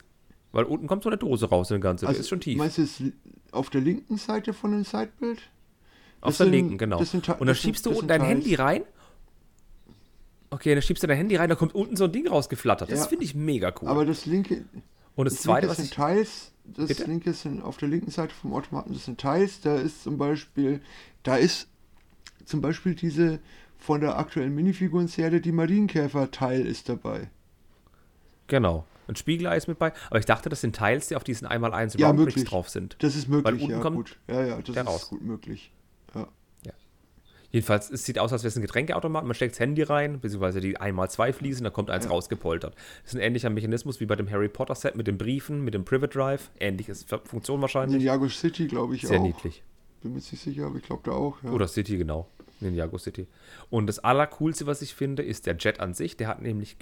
Weil unten kommt so eine Dose raus, eine ganze. Also, das ist schon tief. Meinst du es auf der linken Seite von dem Sidebild? Auf der linken, genau. und dann schiebst du unten dein Handy rein. Okay, dann schiebst du dein Handy rein, da kommt unten so ein Ding rausgeflattert. Das ja, finde ich mega cool. Aber das linke. Und das, das zweite, was ich. Teils, das bitte? linke sind auf der linken Seite vom Automaten, das sind Teils. Da ist zum Beispiel, da ist zum Beispiel diese von der aktuellen Minifiguren-Serie, die Marienkäfer-Teil ist dabei. Genau. Ein Spiegeleis mit bei. Aber ich dachte, das sind Teils, die auf diesen 1x1 ja, Roundbricks drauf sind. Das ist möglich, Weil unten ja, kommt gut. Ja, ja, das ist raus. gut möglich. Ja. ja. Jedenfalls, es sieht aus, als wäre es ein Getränkeautomat. Man steckt das Handy rein, beziehungsweise die 1x2 Fliesen, da kommt eins ja. rausgepoltert. Das ist ein ähnlicher Mechanismus wie bei dem Harry Potter Set mit den Briefen, mit dem Private Drive. Ähnliches Funktion wahrscheinlich. Ninjago City, glaube ich Sehr auch. Sehr niedlich. Bin mir nicht sicher, aber ich glaube da auch. Ja. Oder City, genau. Ninjago City. Und das Allercoolste, was ich finde, ist der Jet an sich. Der hat nämlich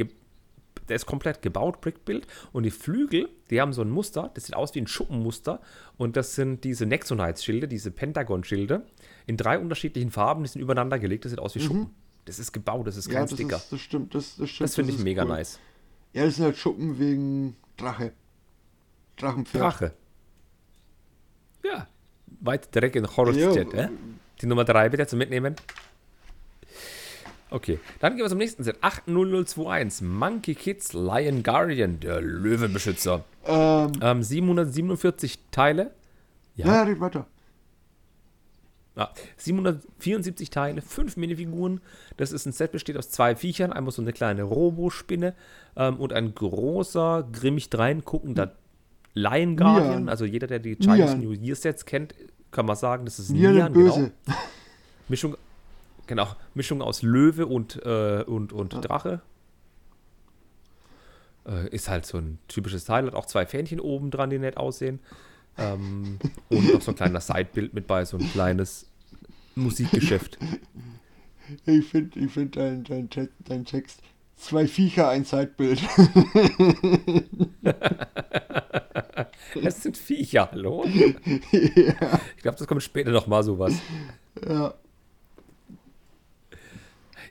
der ist komplett gebaut, Brickbuild. Und die Flügel, die haben so ein Muster, das sieht aus wie ein Schuppenmuster. Und das sind diese Nexonites-Schilde, diese Pentagon-Schilde, in drei unterschiedlichen Farben, die sind übereinander gelegt, das sieht aus wie mhm. Schuppen. Das ist gebaut, das ist kein ja, das Sticker. Ist, das stimmt, das, das Das finde ich mega cool. nice. Ja, das sind halt Schuppen wegen Drache. Drachenpferd. Drache. Ja. Weit direkt in Horror-Jet, ja. äh? Die Nummer drei bitte zum Mitnehmen. Okay, dann gehen wir zum nächsten Set. 80021, Monkey Kids Lion Guardian, der Löwenbeschützer. Ähm, ähm, 747 Teile. Ja, ja red weiter. Ah, 774 Teile, 5 Minifiguren. Das ist ein Set, besteht aus zwei Viechern. Einmal so eine kleine Robospinne ähm, und ein großer, grimmig dreinguckender Lion Guardian. Nian. Also jeder, der die Chinese Nian. New Year Sets kennt, kann man sagen, das ist Nian, Nian Böse. Genau. Mischung Genau, Mischung aus Löwe und, äh, und, und ja. Drache. Äh, ist halt so ein typisches Teil, hat auch zwei Fähnchen oben dran, die nett aussehen. Ähm, und noch so ein kleiner Sidebild mit bei, so ein kleines Musikgeschäft. Ich finde ich find dein, dein, dein Text. Zwei Viecher, ein Sidebild. das sind Viecher, hallo? Ja. Ich glaube, das kommt später noch mal sowas. Ja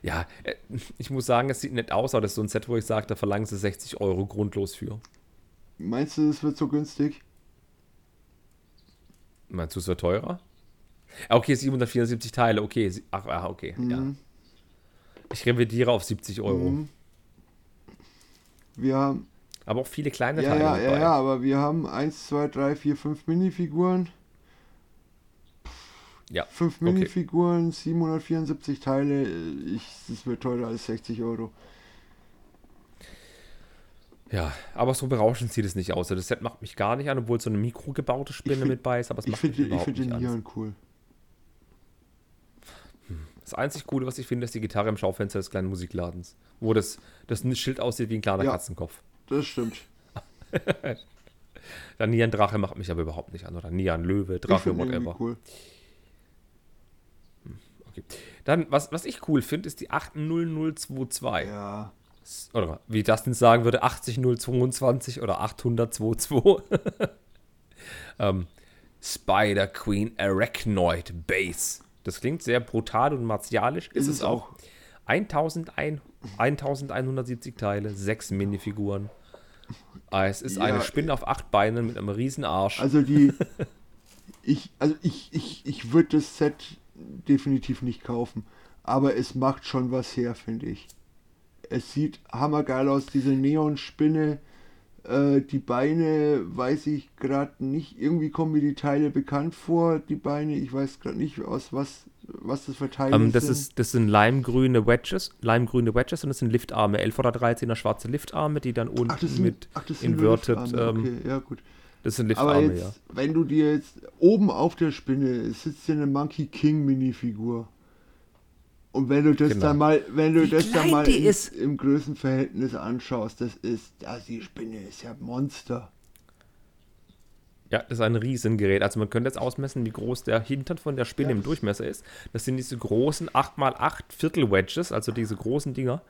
ja, äh, ich muss sagen, es sieht nett aus, aber das ist so ein Set, wo ich sage, da verlangen sie 60 Euro grundlos für. Meinst du, es wird so günstig? Meinst du, es wird teurer? Ah, okay, 774 Teile, okay. Ach, ah, okay, mhm. ja. Ich revidiere auf 70 Euro. Mhm. Wir haben. Aber auch viele kleine ja, Teile. Ja, ja, ja, aber wir haben 1, 2, 3, 4, 5 Minifiguren. Ja. Fünf Minifiguren, okay. 774 Teile. Ich, das wird teurer als 60 Euro. Ja, aber so berauschend sieht es nicht aus. Das Set macht mich gar nicht an, obwohl so eine mikrogebaute Spinne find, mit bei ist, aber es macht find, mich überhaupt Ich finde den Nian cool. Das einzig Coole, was ich finde, ist die Gitarre im Schaufenster des kleinen Musikladens, wo das, das Schild aussieht wie ein kleiner ja, Katzenkopf. Das stimmt. Der Nian Drache macht mich aber überhaupt nicht an. Oder Nian Löwe, Drache, whatever. Cool. Hm, okay. Dann, was, was ich cool finde, ist die 80022. Ja. Oder wie Dustin sagen würde, 80022 oder 80022. ähm, Spider Queen Arachnoid Base. Das klingt sehr brutal und martialisch. Ist, ist es auch. 1100, 1170 Teile, sechs Minifiguren. Ah, es ist ja, eine Spinne auf acht Beinen mit einem riesen Arsch. Also die. ich, also ich, ich, ich würde das Set definitiv nicht kaufen. Aber es macht schon was her, finde ich. Es sieht hammergeil aus, diese Neonspinne. Äh, die Beine weiß ich gerade nicht. Irgendwie kommen mir die Teile bekannt vor, die Beine. Ich weiß gerade nicht, aus was, was das um, ähm, das sind. Ist, das sind limegrüne Wedges, limegrüne Wedges und das sind Liftarme. 11 oder 13er schwarze Liftarme, die dann unten ach, sind, mit ach, inverted. Ähm, okay, ja, gut. Das sind Liftarme, Aber jetzt, ja. Wenn du dir jetzt oben auf der Spinne sitzt ja eine Monkey King Minifigur. Und wenn du das genau. dann mal, wenn du Wie das dann mal in, im Größenverhältnis anschaust, das ist, also die Spinne ist ja Monster. Ja, das ist ein Riesengerät. Also man könnte jetzt ausmessen, wie groß der Hintern von der Spinne ja, im Durchmesser ist. Das sind diese großen 8x8 Viertel-Wedges, also diese großen Dinger.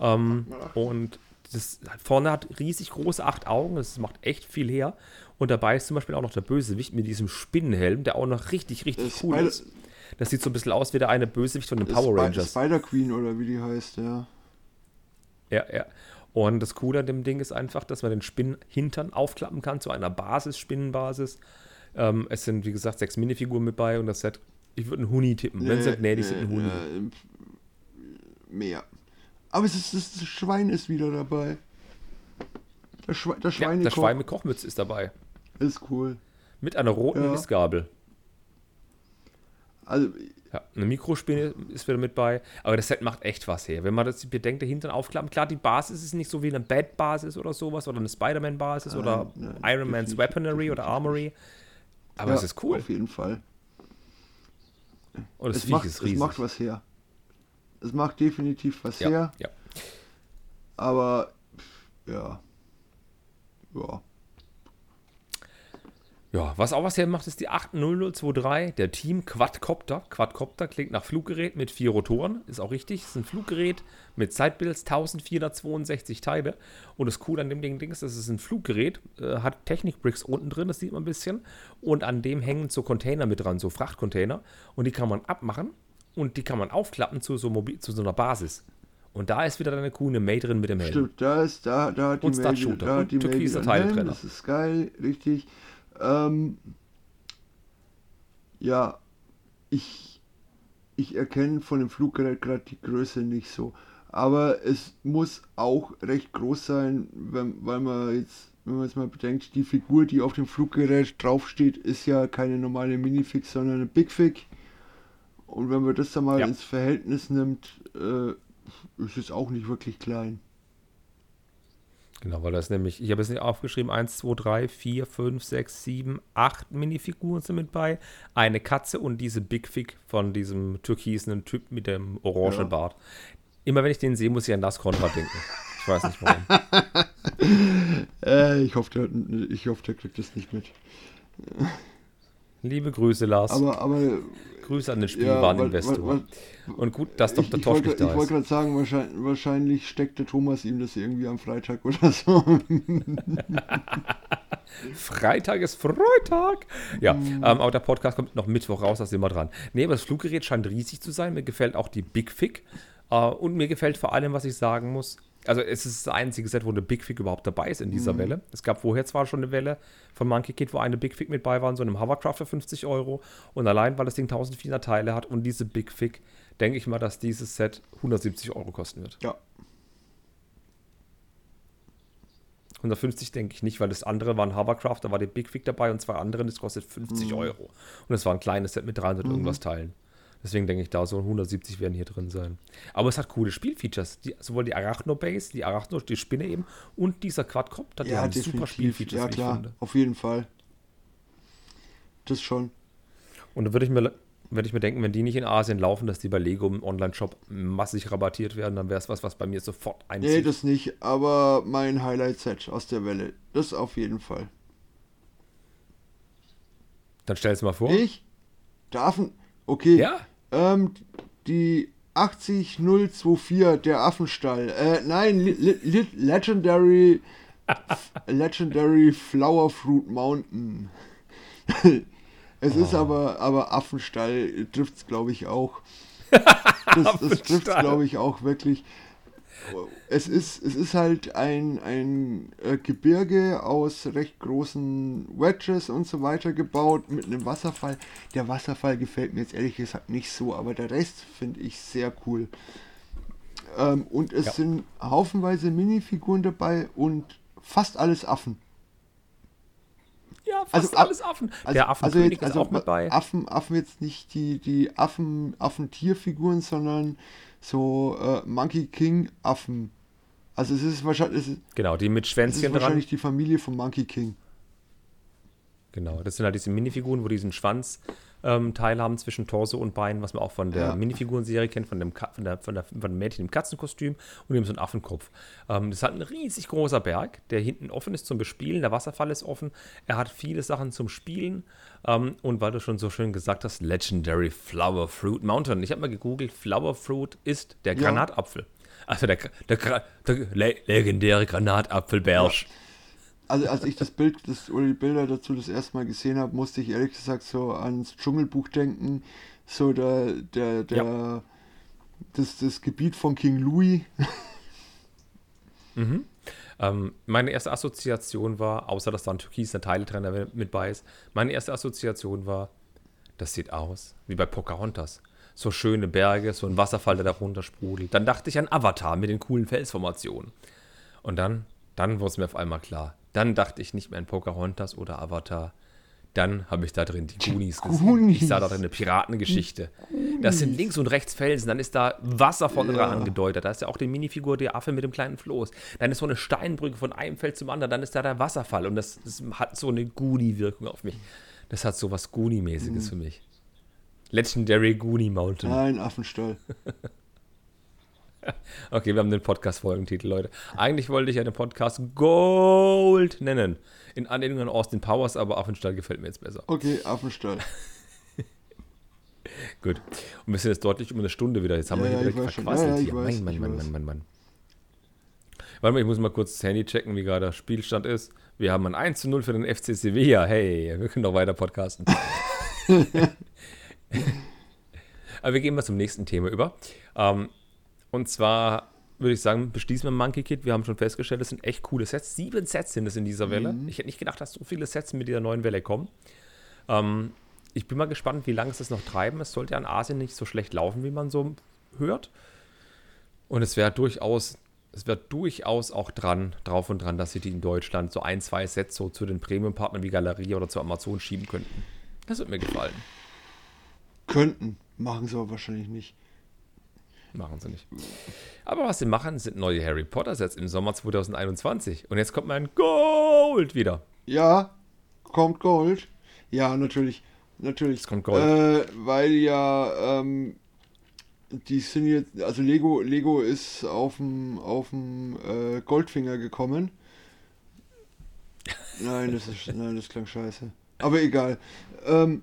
Ähm, und das vorne hat riesig große acht Augen, das macht echt viel her. Und dabei ist zum Beispiel auch noch der Bösewicht mit diesem Spinnenhelm, der auch noch richtig, richtig das cool ist. Das sieht so ein bisschen aus wie der eine Bösewicht von den Power Rangers. Spider Queen oder wie die heißt, ja. Ja, ja. Und das Coole an dem Ding ist einfach, dass man den Spinnenhintern aufklappen kann zu einer Basis, Spinnenbasis. Ähm, es sind, wie gesagt, sechs Minifiguren mit bei und das Set, ich würde einen Huni tippen. Nee, Wenn es nee, nee, sind ein Huni. Nee, mehr. Aber es ist, das Schwein ist wieder dabei. Der, Schwe der Schweine ja, der Schwein mit Kochmütze ist dabei. Ist cool. Mit einer roten ja. Mistgabel. Also, ja, eine Mikrospinne ist wieder mit bei, aber das Set macht echt was her. Wenn man das bedenkt, der Hintern aufklappen, klar, die Basis ist nicht so wie eine Bad-Basis oder sowas oder eine Spider-Man-Basis oder nein, Iron Man's Weaponry oder Armory. Aber ja, es ist cool. Auf jeden Fall. Und das es, macht, ist riesig. es macht was her. Es macht definitiv was ja, her. Ja. Aber, ja. Ja. Ja, was auch was hier macht, ist die 80023, der Team Quadcopter. Quadcopter klingt nach Fluggerät mit vier Rotoren, ist auch richtig. Es ist ein Fluggerät mit Zeitbilds 1462 Teile. Und das Coole an dem Ding ist, dass es ein Fluggerät, äh, hat Technikbricks unten drin, das sieht man ein bisschen. Und an dem hängen so Container mit dran, so Frachtcontainer. Und die kann man abmachen und die kann man aufklappen zu so, Mobil zu so einer Basis. Und da ist wieder deine coole May drin mit dem Helm. Stimmt, da ist, da, da hat die und May, da die May Teile Das ist geil, richtig. Ähm, ja, ich, ich erkenne von dem Fluggerät gerade die Größe nicht so. Aber es muss auch recht groß sein, wenn, weil man jetzt, wenn man jetzt mal bedenkt, die Figur, die auf dem Fluggerät draufsteht, ist ja keine normale Minifix, sondern eine Bigfig. Und wenn man das dann mal ja. ins Verhältnis nimmt, äh, ist es auch nicht wirklich klein. Genau, weil das nämlich, ich habe es nicht aufgeschrieben, 1, 2, 3, 4, 5, 6, 7, 8 Minifiguren sind mit bei. Eine Katze und diese Big Fig von diesem türkisen Typ mit dem orangen ja. Bart. Immer wenn ich den sehe, muss ich an das Konrad denken. Ich weiß nicht warum. äh, ich, hoffe, der, ich hoffe, der kriegt das nicht mit. Liebe Grüße, Lars. Aber, aber Grüße an den Spielwareninvestor. Ja, Und gut, dass Dr. Ich, Tosch nicht da ist. Ich wollte gerade sagen, wahrscheinlich, wahrscheinlich steckt der Thomas ihm das irgendwie am Freitag oder so. Freitag ist Freitag. Ja, mhm. ähm, aber der Podcast kommt noch Mittwoch raus, da sind wir dran. Nee, aber das Fluggerät scheint riesig zu sein. Mir gefällt auch die Big Fig. Äh, und mir gefällt vor allem, was ich sagen muss, also es ist das einzige Set, wo eine Big Fig überhaupt dabei ist in dieser mhm. Welle. Es gab vorher zwar schon eine Welle von Monkey Kid, wo eine Big Fig mit bei war, in so einem Hovercraft für 50 Euro. Und allein, weil das Ding 1400 Teile hat und diese Big Fig, denke ich mal, dass dieses Set 170 Euro kosten wird. Ja. 150 denke ich nicht, weil das andere war ein Hovercraft, da war die Big Fig dabei und zwei andere, das kostet 50 mhm. Euro. Und es war ein kleines Set mit 300 mhm. irgendwas Teilen. Deswegen denke ich, da so 170 werden hier drin sein. Aber es hat coole Spielfeatures. Die, sowohl die Arachno-Base, die Arachno, die Spinne eben und dieser Quadcopter, die ja, haben super Spielfeatures. Ja, klar, auf jeden Fall. Das schon. Und da würde ich mir wenn ich mir denken, wenn die nicht in Asien laufen, dass die bei Lego im Online-Shop massig rabattiert werden, dann wäre es was, was bei mir sofort einzieht. Nee, das nicht, aber mein Highlight-Set aus der Welle, das auf jeden Fall. Dann stell es mal vor. Ich? Darf, okay. Ja. Ähm, die 80024, der Affenstall. Äh, nein, Le Le Legendary Legendary Flower Fruit Mountain. es oh. ist aber, aber Affenstall trifft es, glaube ich, auch. Das, das trifft es, glaube ich, auch wirklich. Es ist, es ist halt ein, ein äh, Gebirge aus recht großen Wedges und so weiter gebaut mit einem Wasserfall. Der Wasserfall gefällt mir jetzt ehrlich gesagt nicht so, aber der Rest finde ich sehr cool. Ähm, und es ja. sind haufenweise Minifiguren dabei und fast alles Affen. Ja, fast also, alles Affen. Also, der Affenkönig also jetzt, also ist auch mit bei. Affen, Affen jetzt nicht die, die Affen, Affentierfiguren, sondern so äh, Monkey King Affen. Also es ist wahrscheinlich. Es ist, genau, die mit Schwänzchen dran. wahrscheinlich die Familie von Monkey King. Genau, das sind halt diese Minifiguren, wo diesen Schwanz ähm, haben zwischen Torso und Beinen, was man auch von der ja. Minifiguren-Serie kennt, von dem, von, der, von, der, von dem Mädchen im Katzenkostüm und eben so ein Affenkopf. Ähm, das hat ein riesig großer Berg, der hinten offen ist zum Bespielen, der Wasserfall ist offen, er hat viele Sachen zum Spielen ähm, und weil du schon so schön gesagt hast, Legendary Flower Fruit Mountain. Ich habe mal gegoogelt, Flower Fruit ist der Granatapfel. Ja. Also der, der, der, legendäre Granatapfelberg. Ja also als ich das Bild das, oder die Bilder dazu das erste Mal gesehen habe, musste ich ehrlich gesagt so ans Dschungelbuch denken. So der, der, der, ja. das, das Gebiet von King Louis. mhm. ähm, meine erste Assoziation war, außer dass da ein türkiser Teiletrenner mit bei ist, meine erste Assoziation war, das sieht aus wie bei Pocahontas. So schöne Berge, so ein Wasserfall, der da runter sprudelt. Dann dachte ich an Avatar mit den coolen Felsformationen. Und dann, dann wurde es mir auf einmal klar. Dann dachte ich nicht mehr an Pocahontas oder Avatar. Dann habe ich da drin die Goonies gesehen. Ich sah da drin eine Piratengeschichte. Das sind links und rechts Felsen. Dann ist da Wasser vorne ja. dran angedeutet. Da ist ja auch die Minifigur der Affe mit dem kleinen Floß. Dann ist so eine Steinbrücke von einem Feld zum anderen. Dann ist da der Wasserfall. Und das, das hat so eine Goonie-Wirkung auf mich. Das hat so was Goonie-mäßiges mhm. für mich. Legendary Goonie Mountain. Ein Affenstall. Okay, wir haben den Podcast-Folgentitel, Leute. Eigentlich wollte ich ja den Podcast Gold nennen. In Anlehnung an Austin Powers, aber Affenstall gefällt mir jetzt besser. Okay, Affenstall. Gut. Und wir sind jetzt deutlich um eine Stunde wieder. Jetzt haben ja, wir hier ja, direkt verquasselt. Ja, ja, Mann, Mann, Mann, Mann, Mann, Mann. Warte mal, ich muss mal kurz das Handy checken, wie gerade der Spielstand ist. Wir haben ein 1 zu 0 für den FC Sevilla. Hey, wir können noch weiter podcasten. Aber wir gehen mal zum nächsten Thema über. Ähm, und zwar würde ich sagen, beschließen wir Monkey Kid. Wir haben schon festgestellt, das sind echt coole Sets. Sieben Sets sind es in dieser Welle. Mhm. Ich hätte nicht gedacht, dass so viele Sets mit dieser neuen Welle kommen. Ähm, ich bin mal gespannt, wie lange es das noch treiben. Es sollte ja in Asien nicht so schlecht laufen, wie man so hört. Und es wäre durchaus, es wäre durchaus auch dran, drauf und dran, dass sie die in Deutschland so ein, zwei Sets so zu den Premium-Partnern wie Galerie oder zu Amazon schieben könnten. Das wird mir gefallen. Könnten, machen sie aber wahrscheinlich nicht. Machen sie nicht. Aber was sie machen, sind neue Harry Potter Sets im Sommer 2021. Und jetzt kommt mein Gold wieder. Ja, kommt Gold. Ja, natürlich. Natürlich. Es kommt Gold. Äh, weil ja, ähm, die sind jetzt, also Lego, Lego ist auf dem äh, Goldfinger gekommen. Nein, das ist, nein, das klang scheiße. Aber egal. Ähm,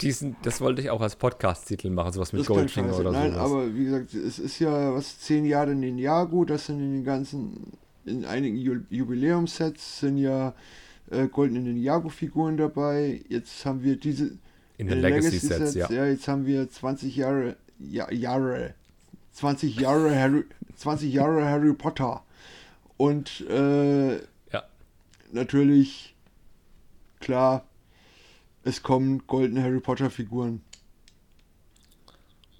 diesen, das wollte ich auch als Podcast-Titel machen, sowas mit Goldfinger oder so. Nein, sowas. aber wie gesagt, es ist ja was zehn Jahre in Ninjago, das sind in den ganzen, in einigen Jubiläumssets sind ja äh, goldene Ninjago-Figuren dabei. Jetzt haben wir diese in den Legacy-Sets, Legacy ja. ja. Jetzt haben wir 20 Jahre, ja, Jahre, 20 Jahre Harry, 20 Jahre Harry Potter. Und äh, ja. natürlich, klar, es kommen goldene Harry Potter Figuren.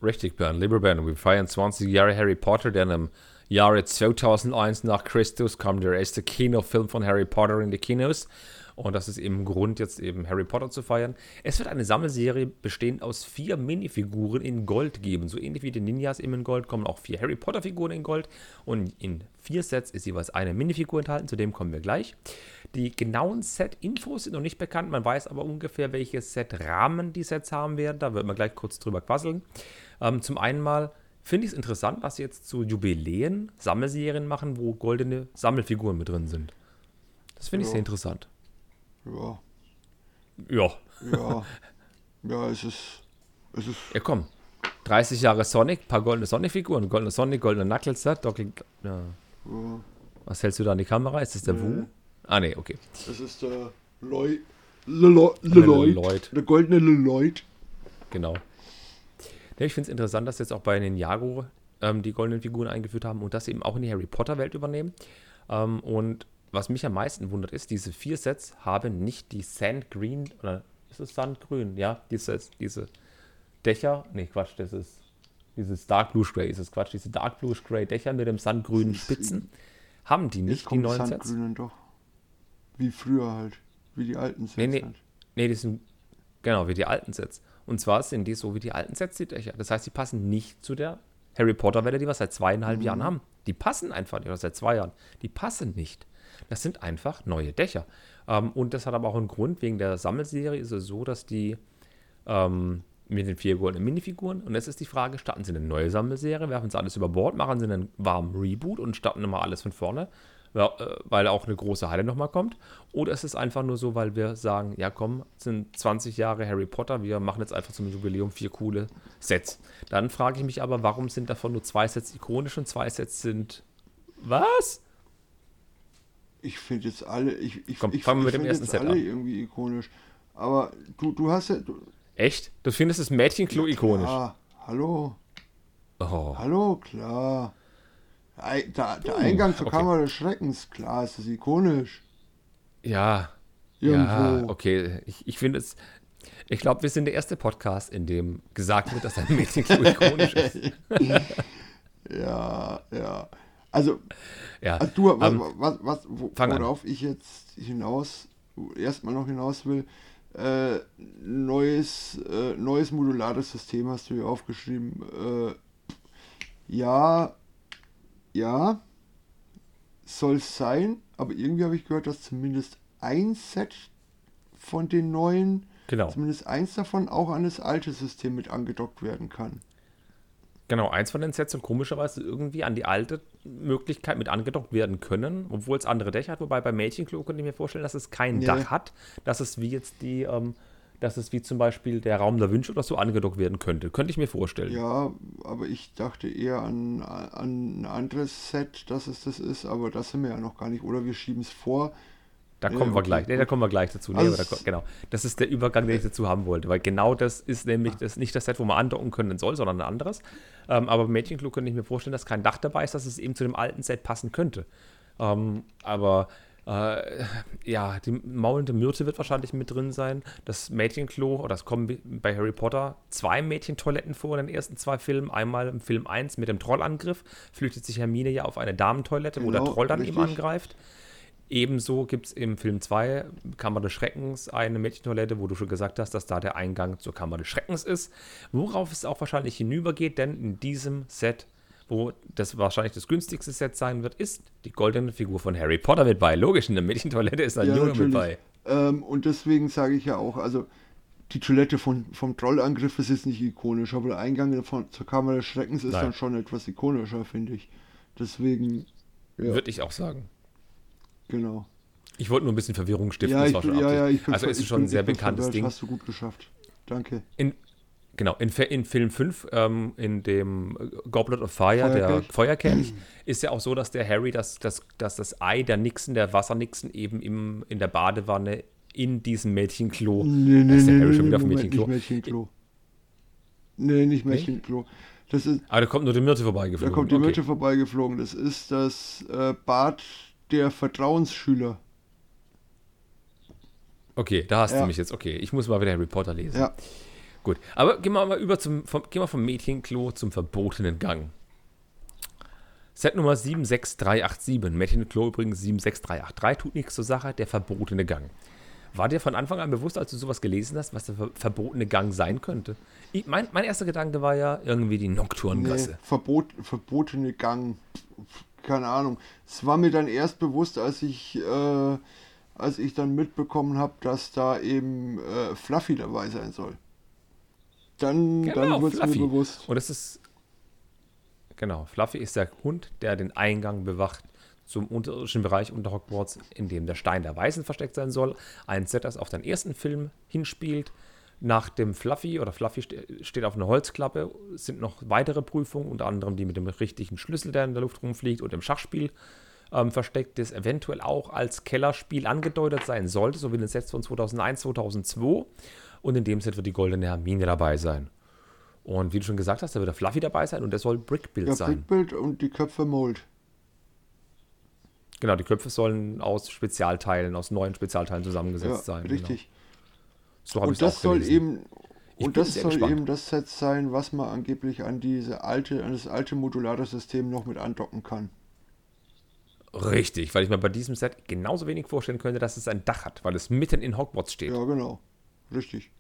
Richtig, Bernd. Lieber Bernd, wir feiern 20 Jahre Harry Potter, denn im Jahre 2001 nach Christus kam der erste Kinofilm von Harry Potter in die Kinos. Und das ist eben Grund, jetzt eben Harry Potter zu feiern. Es wird eine Sammelserie bestehend aus vier Minifiguren in Gold geben. So ähnlich wie die Ninjas eben in Gold kommen auch vier Harry Potter-Figuren in Gold. Und in vier Sets ist jeweils eine Minifigur enthalten. Zu dem kommen wir gleich. Die genauen Set-Infos sind noch nicht bekannt. Man weiß aber ungefähr, welche Set-Rahmen die Sets haben werden. Da wird man gleich kurz drüber quasseln. Ähm, zum einen mal finde ich es interessant, dass sie jetzt zu Jubiläen Sammelserien machen, wo goldene Sammelfiguren mit drin sind. Das finde ich sehr interessant. Ja. Ja. Ja. Ja, es ist. Es ist. Ja, komm. 30 Jahre Sonic, paar goldene Sonic-Figuren, goldene Sonic, goldene Knuckles, Doppel. Ja. ja. Was hältst du da an die Kamera? Ist das der nee. Wu? Ah, nee, okay. Das ist der Lloyd. Lloyd. Der goldene Lloyd. Genau. Ja, ich finde es interessant, dass jetzt auch bei Ninjago ähm, die goldenen Figuren eingeführt haben und das eben auch in die Harry Potter-Welt übernehmen. Ähm, und was mich am meisten wundert, ist, diese vier Sets haben nicht die Sand Green, oder ist es Sandgrün? Ja, dieses, diese Dächer, nee, Quatsch, das ist dieses Dark Blue Gray, ist es Quatsch, diese Dark Blue Gray Dächer mit dem sandgrünen Spitzen, haben die nicht, die neuen Sets. doch. Wie früher halt, wie die alten Sets. Nee, nee, halt. nee, die sind, genau, wie die alten Sets. Und zwar sind die so wie die alten Sets, die Dächer. Das heißt, die passen nicht zu der Harry Potter-Welle, die wir seit zweieinhalb mhm. Jahren haben. Die passen einfach nicht, oder seit zwei Jahren. Die passen nicht. Das sind einfach neue Dächer. Ähm, und das hat aber auch einen Grund, wegen der Sammelserie ist es so, dass die ähm, mit den vier goldenen Minifiguren, und jetzt ist die Frage, starten sie eine neue Sammelserie, werfen sie alles über Bord, machen sie einen warmen Reboot und starten immer alles von vorne, äh, weil auch eine große Halle nochmal kommt? Oder ist es einfach nur so, weil wir sagen, ja komm, sind 20 Jahre Harry Potter, wir machen jetzt einfach zum Jubiläum vier coole Sets. Dann frage ich mich aber, warum sind davon nur zwei Sets ikonisch und zwei Sets sind was? Ich finde jetzt alle, ich, ich, Komm, ich, fangen wir mit dem ersten Set alle an. irgendwie ikonisch. Aber du, du hast ja. Du, Echt? Du findest das Mädchenklo ja, ikonisch? Ja, hallo. Oh. Hallo, klar. Der, der Eingang zur okay. Kammer des Schreckens, klar, ist das ikonisch. Ja. Irgendwo. Ja, okay. Ich, ich finde es. Ich glaube, wir sind der erste Podcast, in dem gesagt wird, dass ein Mädchenklo ikonisch ist. ja, ja. Also, ja, also du, was, um, was, was, wo, worauf an. ich jetzt hinaus, erstmal noch hinaus will, äh, neues, äh, neues modulares System hast du hier aufgeschrieben. Äh, ja, ja, soll es sein, aber irgendwie habe ich gehört, dass zumindest ein Set von den neuen, genau. zumindest eins davon auch an das alte System mit angedockt werden kann. Genau, eins von den Sets und komischerweise irgendwie an die alte Möglichkeit mit angedockt werden können, obwohl es andere Dächer hat. Wobei bei Mädchenklo könnte ich mir vorstellen, dass es kein nee. Dach hat, dass es wie jetzt die, ähm, dass es wie zum Beispiel der Raum der Wünsche oder so angedockt werden könnte. Könnte ich mir vorstellen. Ja, aber ich dachte eher an, an ein anderes Set, dass es das ist, aber das sind wir ja noch gar nicht. Oder wir schieben es vor. Da kommen ja, wir gleich. Nee, da kommen wir gleich dazu. Nee, also da, genau. Das ist der Übergang, den ich dazu haben wollte, weil genau das ist nämlich das nicht das Set, wo man andocken können soll, sondern ein anderes. Ähm, aber beim Mädchenklo könnte ich mir vorstellen, dass kein Dach dabei ist, dass es eben zu dem alten Set passen könnte. Ähm, aber äh, ja, die maulende Myrte wird wahrscheinlich mit drin sein. Das Mädchenklo, oder es kommen bei Harry Potter zwei Mädchentoiletten vor in den ersten zwei Filmen. Einmal im Film 1 mit dem Trollangriff flüchtet sich Hermine ja auf eine Damentoilette, genau, wo der genau, Troll dann richtig. ihm angreift. Ebenso gibt es im Film 2 Kammer des Schreckens eine Mädchentoilette, wo du schon gesagt hast, dass da der Eingang zur Kammer des Schreckens ist. Worauf es auch wahrscheinlich hinübergeht, denn in diesem Set, wo das wahrscheinlich das günstigste Set sein wird, ist die goldene Figur von Harry Potter mit bei. Logisch, in der Mädchentoilette ist ein ja, Junge natürlich. mit bei. Ähm, und deswegen sage ich ja auch, also die Toilette von, vom Trollangriff ist jetzt nicht ikonisch, aber der Eingang von, zur Kammer des Schreckens ist Nein. dann schon etwas ikonischer, finde ich. Deswegen. Ja. Würde ich auch sagen. Genau. Ich wollte nur ein bisschen Verwirrung stiften. Ja, ich, ja, ja, ich also ist es schon ein sehr bekanntes Ding. Hast du gut geschafft. Danke. In, genau, in, in Film 5, ähm, in dem Goblet of Fire, Feuerkelch. der Feuerkelch, ist ja auch so, dass der Harry das, das, dass das Ei der Nixon, der Wassernixon, eben im, in der Badewanne in diesem Mädchenklo. Nee, nee, ist der nee, Harry schon wieder auf Mädchenklo. Nicht Mädchenklo. Nee, nicht Mädchenklo. Das ist, ah, da kommt nur die Myrte vorbeigeflogen. Da kommt die okay. Myrte vorbeigeflogen. Das ist das äh, Bad der Vertrauensschüler. Okay, da hast ja. du mich jetzt. Okay, ich muss mal wieder Harry Potter lesen. Ja. Gut, aber gehen wir mal über zum, vom, gehen wir vom Mädchenklo zum verbotenen Gang. Set Nummer 76387. Mädchenklo übrigens 76383. Tut nichts zur Sache, der verbotene Gang. War dir von Anfang an bewusst, als du sowas gelesen hast, was der verbotene Gang sein könnte? Ich, mein, mein erster Gedanke war ja irgendwie die Nocturngasse. Nee, Verbot, verbotene Gang. Keine Ahnung. Es war mir dann erst bewusst, als ich, äh, als ich dann mitbekommen habe, dass da eben äh, Fluffy dabei sein soll. Dann, genau, dann wurde es mir bewusst. Und es ist. Genau, Fluffy ist der Hund, der den Eingang bewacht zum unterirdischen Bereich unter Hogwarts, in dem der Stein der Weisen versteckt sein soll. Ein Set, das auf den ersten Film hinspielt. Nach dem Fluffy oder Fluffy steht auf einer Holzklappe, sind noch weitere Prüfungen, unter anderem die mit dem richtigen Schlüssel, der in der Luft rumfliegt und dem Schachspiel ähm, versteckt, das eventuell auch als Kellerspiel angedeutet sein sollte, so wie in den Sets von 2001, 2002. Und in dem Set wird die goldene Hermine dabei sein. Und wie du schon gesagt hast, da wird der Fluffy dabei sein und der soll Brickbuild ja, sein. Brickbuild und die Köpfe Mold. Genau, die Köpfe sollen aus Spezialteilen, aus neuen Spezialteilen zusammengesetzt ja, sein. Richtig. Genau. So und das soll gelesen. eben und das soll gespannt. eben das Set sein, was man angeblich an diese alte, an das alte modulare System noch mit andocken kann. Richtig, weil ich mir bei diesem Set genauso wenig vorstellen könnte, dass es ein Dach hat, weil es mitten in Hogwarts steht. Ja, genau. Richtig.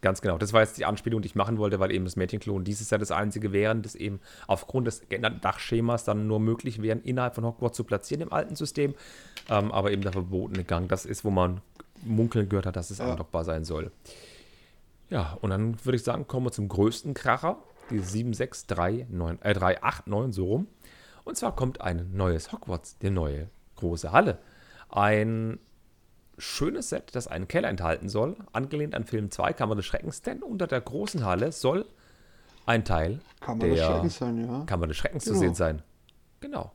Ganz genau. Das war jetzt die Anspielung, die ich machen wollte, weil eben das Mädchenklon dieses Jahr das einzige wären, das eben aufgrund des geänderten Dachschemas dann nur möglich wären, innerhalb von Hogwarts zu platzieren im alten System. Ähm, aber eben der verbotene Gang, das ist, wo man munkeln gehört hat, dass es ja. andockbar sein soll. Ja, und dann würde ich sagen, kommen wir zum größten Kracher, die 76389, äh, 389 so rum. Und zwar kommt ein neues Hogwarts, die neue große Halle. Ein schönes Set, das einen Keller enthalten soll, angelehnt an Film 2, Kammer des Schreckens, denn unter der großen Halle soll ein Teil Kammer der des Schreckens sein, ja. Kammer des Schreckens genau. zu sehen sein. Genau.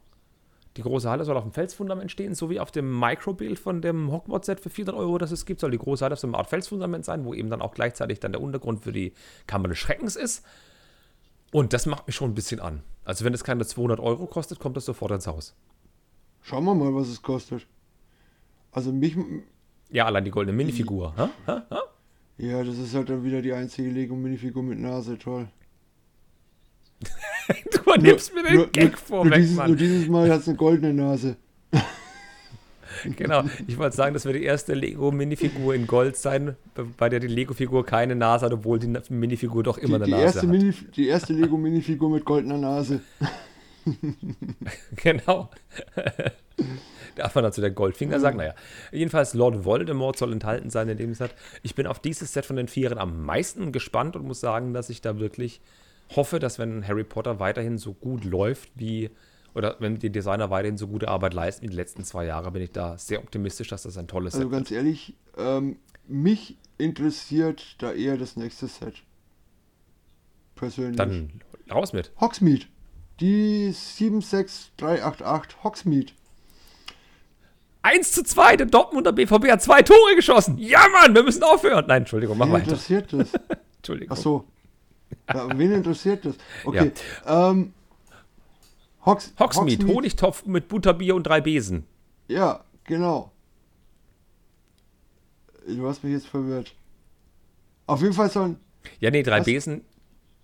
Die große Halle soll auf dem Felsfundament stehen, so wie auf dem Microbild von dem Hogwarts-Set für 400 Euro, das es gibt, soll die große Halle auf so einer Art Felsfundament sein, wo eben dann auch gleichzeitig dann der Untergrund für die Kammer des Schreckens ist. Und das macht mich schon ein bisschen an. Also wenn es keine 200 Euro kostet, kommt das sofort ins Haus. Schauen wir mal, was es kostet. Also mich. Ja, allein die goldene Minifigur. Ha? Ha? Ha? Ja, das ist halt dann wieder die einzige Lego-Minifigur mit Nase, toll. du nimmst mir den nur, Gag vor, nur, dieses, nur dieses Mal hat es eine goldene Nase. genau, ich wollte sagen, das wird die erste Lego-Minifigur in Gold sein, bei der die Lego-Figur keine Nase hat, obwohl die Minifigur doch immer die, eine die Nase hat. Mini, die erste Lego-Minifigur mit goldener Nase. genau. Darf man dazu der Goldfinger sagen? Naja. Jedenfalls, Lord Voldemort soll enthalten sein in dem Set. Ich bin auf dieses Set von den Vieren am meisten gespannt und muss sagen, dass ich da wirklich hoffe, dass wenn Harry Potter weiterhin so gut läuft wie oder wenn die Designer weiterhin so gute Arbeit leisten wie die letzten zwei Jahre, bin ich da sehr optimistisch, dass das ein tolles also Set wird. Also ganz ehrlich, ähm, mich interessiert da eher das nächste Set. Persönlich. Dann raus mit. Hogsmeade. Die 76388 Hogsmeade. 1 zu 2, der Dortmunder BVB hat zwei Tore geschossen. Ja, Mann, wir müssen aufhören. Nein, Entschuldigung, mach wen weiter. interessiert das? Entschuldigung. Ach so. Ja, wen interessiert das? Okay. Ja. Ähm, Hogs Hogsmeade, Hogsmeade, Honigtopf mit Butterbier und drei Besen. Ja, genau. Du hast mich jetzt verwirrt. Auf jeden Fall sollen. Ja, nee, drei was? Besen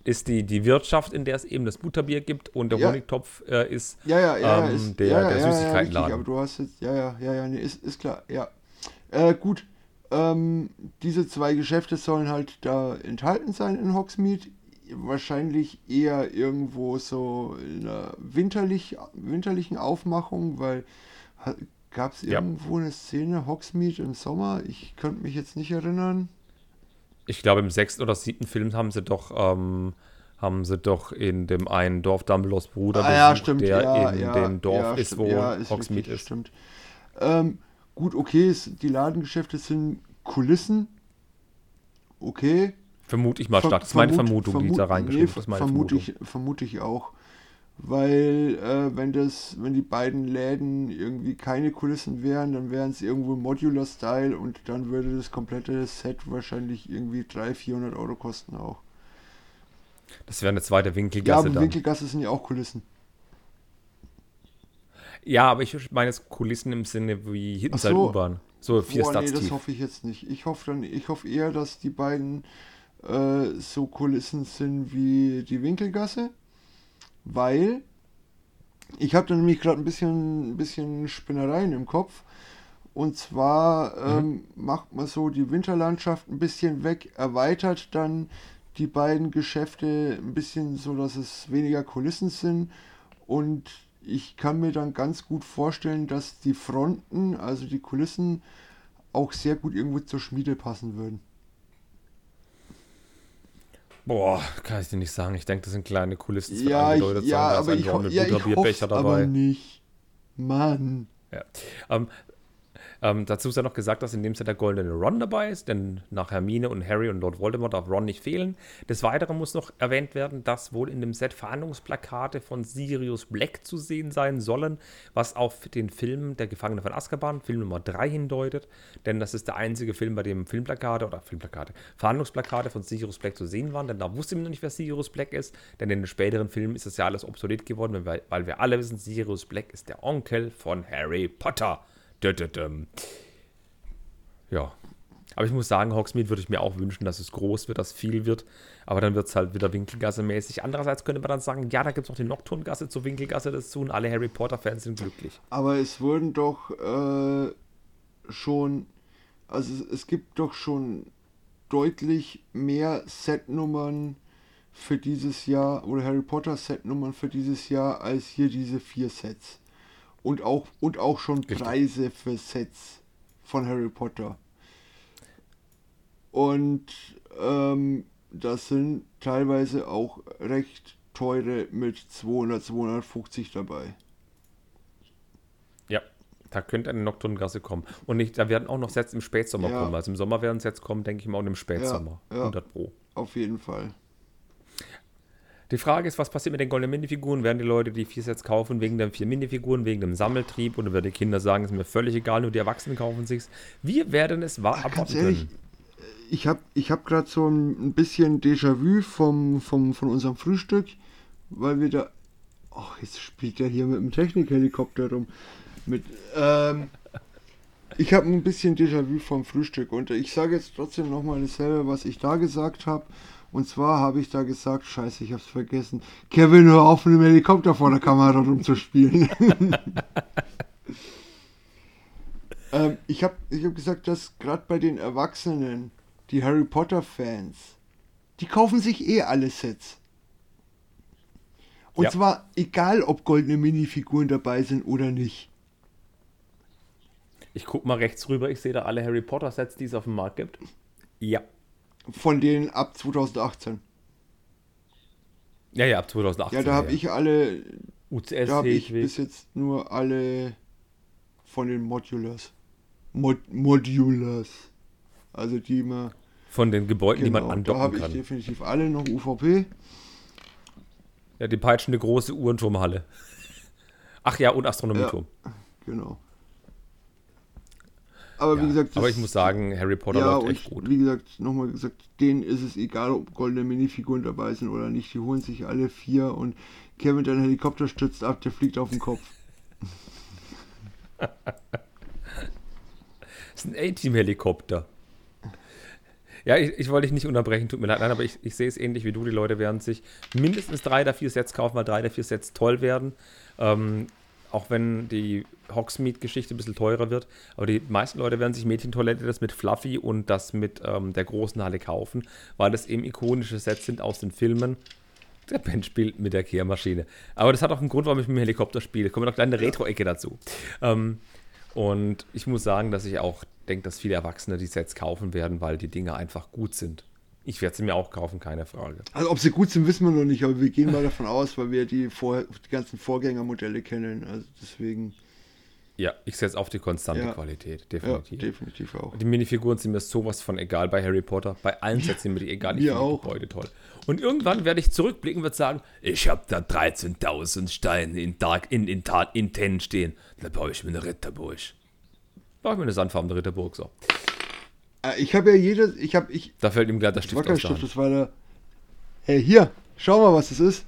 ist die, die Wirtschaft, in der es eben das Butterbier gibt und der ja. Honigtopf äh, ist, ja, ja, ja, ähm, ist, der, ja, der Süßigkeitenladen. aber du hast jetzt, ja, ja, ja, ja, nee, ist, ist klar, ja. Äh, gut, ähm, diese zwei Geschäfte sollen halt da enthalten sein in Hogsmeade. Wahrscheinlich eher irgendwo so in einer winterlich, winterlichen Aufmachung, weil gab es irgendwo eine Szene Hogsmeade im Sommer? Ich könnte mich jetzt nicht erinnern ich glaube, im sechsten oder siebten Film haben sie doch, ähm, haben sie doch in dem einen Dorf Dumbledores Bruder ah, ja, stimmt, der ja, in ja, dem Dorf ja, ist, wo ja, ist Hogsmeade ist. Stimmt. Ähm, gut, okay, die Ladengeschäfte sind Kulissen. Okay. Vermute ich mal stark. Das ist meine Vermutung, vermut, die da reingeschrieben nee, ist. Vermute ich, vermute ich auch. Weil, äh, wenn das, wenn die beiden Läden irgendwie keine Kulissen wären, dann wären es irgendwo Modular-Style und dann würde das komplette Set wahrscheinlich irgendwie 300, 400 Euro kosten auch. Das wäre eine zweite Winkelgasse. Ja, aber dann. Winkelgasse sind ja auch Kulissen. Ja, aber ich meine jetzt Kulissen im Sinne wie Hittenside so. U-Bahn. So vier Boah, nee, das hoffe ich jetzt nicht. Ich hoffe dann, ich hoffe eher, dass die beiden äh, so Kulissen sind wie die Winkelgasse weil ich habe da nämlich gerade ein bisschen, ein bisschen Spinnereien im Kopf. Und zwar ähm, mhm. macht man so die Winterlandschaft ein bisschen weg, erweitert dann die beiden Geschäfte ein bisschen so, dass es weniger Kulissen sind. Und ich kann mir dann ganz gut vorstellen, dass die Fronten, also die Kulissen, auch sehr gut irgendwo zur Schmiede passen würden. Boah, kann ich dir nicht sagen. Ich denke, das sind kleine Kulissen. Ja, ich, ja, aber ich, ho ja, ich hoffe aber nicht. Mann. Ja. Ähm, ähm, dazu ist ja noch gesagt, dass in dem Set der goldene Ron dabei ist, denn nach Hermine und Harry und Lord Voldemort darf Ron nicht fehlen. Des Weiteren muss noch erwähnt werden, dass wohl in dem Set Verhandlungsplakate von Sirius Black zu sehen sein sollen, was auf den Film Der Gefangene von Azkaban, Film Nummer 3 hindeutet, denn das ist der einzige Film, bei dem Filmplakate oder Filmplakate, Verhandlungsplakate von Sirius Black zu sehen waren, denn da wusste man noch nicht, wer Sirius Black ist, denn in den späteren Filmen ist das ja alles obsolet geworden, weil wir alle wissen, Sirius Black ist der Onkel von Harry Potter. Ja. Aber ich muss sagen, Hogsmeade würde ich mir auch wünschen, dass es groß wird, dass viel wird. Aber dann wird es halt wieder Winkelgasse-mäßig. Andererseits könnte man dann sagen, ja, da gibt es noch die Nocturngasse zur Winkelgasse dazu und alle Harry Potter-Fans sind glücklich. Aber es wurden doch äh, schon, also es, es gibt doch schon deutlich mehr Setnummern für dieses Jahr oder Harry Potter Setnummern für dieses Jahr als hier diese vier Sets und auch, und auch schon. Preise für Sets von Harry Potter. Und ähm, das sind teilweise auch recht teure mit 200, 250 dabei. Ja, da könnte eine Nocturngasse kommen. Und nicht, da werden auch noch Sets im Spätsommer ja. kommen. Also im Sommer werden Sets kommen, denke ich mal, und im Spätsommer. Ja, ja. 100 Pro. Auf jeden Fall. Die Frage ist, was passiert mit den goldenen Minifiguren? Werden die Leute die vier Sets kaufen wegen den vier Minifiguren, wegen dem Sammeltrieb? Oder werden die Kinder sagen, es ist mir völlig egal, nur die Erwachsenen kaufen sich's? Wir werden es wahr abwarten können. Ich habe ich hab gerade so ein bisschen Déjà-vu vom, vom, von unserem Frühstück, weil wir da. Ach, jetzt spielt er hier mit dem Technikhelikopter rum. Mit, ähm, ich habe ein bisschen Déjà-vu vom Frühstück und ich sage jetzt trotzdem nochmal dasselbe, was ich da gesagt habe. Und zwar habe ich da gesagt, scheiße, ich hab's vergessen. Kevin, hör auf, mit dem Helikopter vor der Kamera rumzuspielen. ähm, ich habe ich hab gesagt, dass gerade bei den Erwachsenen, die Harry Potter-Fans, die kaufen sich eh alle Sets. Und ja. zwar egal, ob goldene Minifiguren dabei sind oder nicht. Ich guck mal rechts rüber, ich sehe da alle Harry Potter Sets, die es auf dem Markt gibt. Ja. Von denen ab 2018. Ja, ja, ab 2018. Ja, da habe ja. ich alle. UCS da habe ich bis jetzt nur alle von den Modulars. Mod Modulars. Also die man. Von den Gebäuden, genau, die man genau, andocken kann. Da habe ich definitiv alle noch UVP. Ja, die peitschende große Uhrenturmhalle. Ach ja, und Astronomieturm. Ja, genau. Aber ja, wie gesagt. aber ich muss sagen, Harry Potter ja, läuft echt gut. Wie gesagt, nochmal gesagt, denen ist es egal, ob goldene Minifiguren dabei sind oder nicht. Die holen sich alle vier und Kevin, dein Helikopter stürzt ab, der fliegt auf den Kopf. das ist ein A-Team-Helikopter. Ja, ich, ich wollte dich nicht unterbrechen, tut mir leid, nein, aber ich, ich sehe es ähnlich wie du. Die Leute werden sich mindestens drei der vier Sets kaufen, weil drei der vier Sets toll werden. Ähm, auch wenn die Hogsmeade-Geschichte ein bisschen teurer wird. Aber die meisten Leute werden sich Mädchentoilette das mit Fluffy und das mit ähm, der großen Halle kaufen, weil das eben ikonische Sets sind aus den Filmen. Der Ben spielt mit der Kehrmaschine. Aber das hat auch einen Grund, warum ich mit dem Helikopter spiele. Da kommt noch eine kleine Retro-Ecke dazu. Ähm, und ich muss sagen, dass ich auch denke, dass viele Erwachsene die Sets kaufen werden, weil die Dinge einfach gut sind. Ich werde sie mir auch kaufen, keine Frage. Also ob sie gut sind, wissen wir noch nicht, aber wir gehen mal davon aus, weil wir die, Vor die ganzen Vorgängermodelle kennen. Also deswegen. Ja, ich setze auf die konstante ja. Qualität, definitiv. Ja, definitiv auch. Die Minifiguren sind mir sowas von egal bei Harry Potter. Bei allen Sets sind mir die egal. Ich finde auch. Gebäude toll. Und irgendwann werde ich zurückblicken und sagen, ich habe da 13.000 Steine in, Dark, in, in, in, in Ten stehen. Da baue ich mir eine Ritterburg. Baue ich mir eine sandfarbene Ritterburg, so. Äh, ich habe ja jedes, ich habe, ich. Da fällt ihm gerade der Stift aus Stift, das war der. Hey, hier, schau mal, was das ist.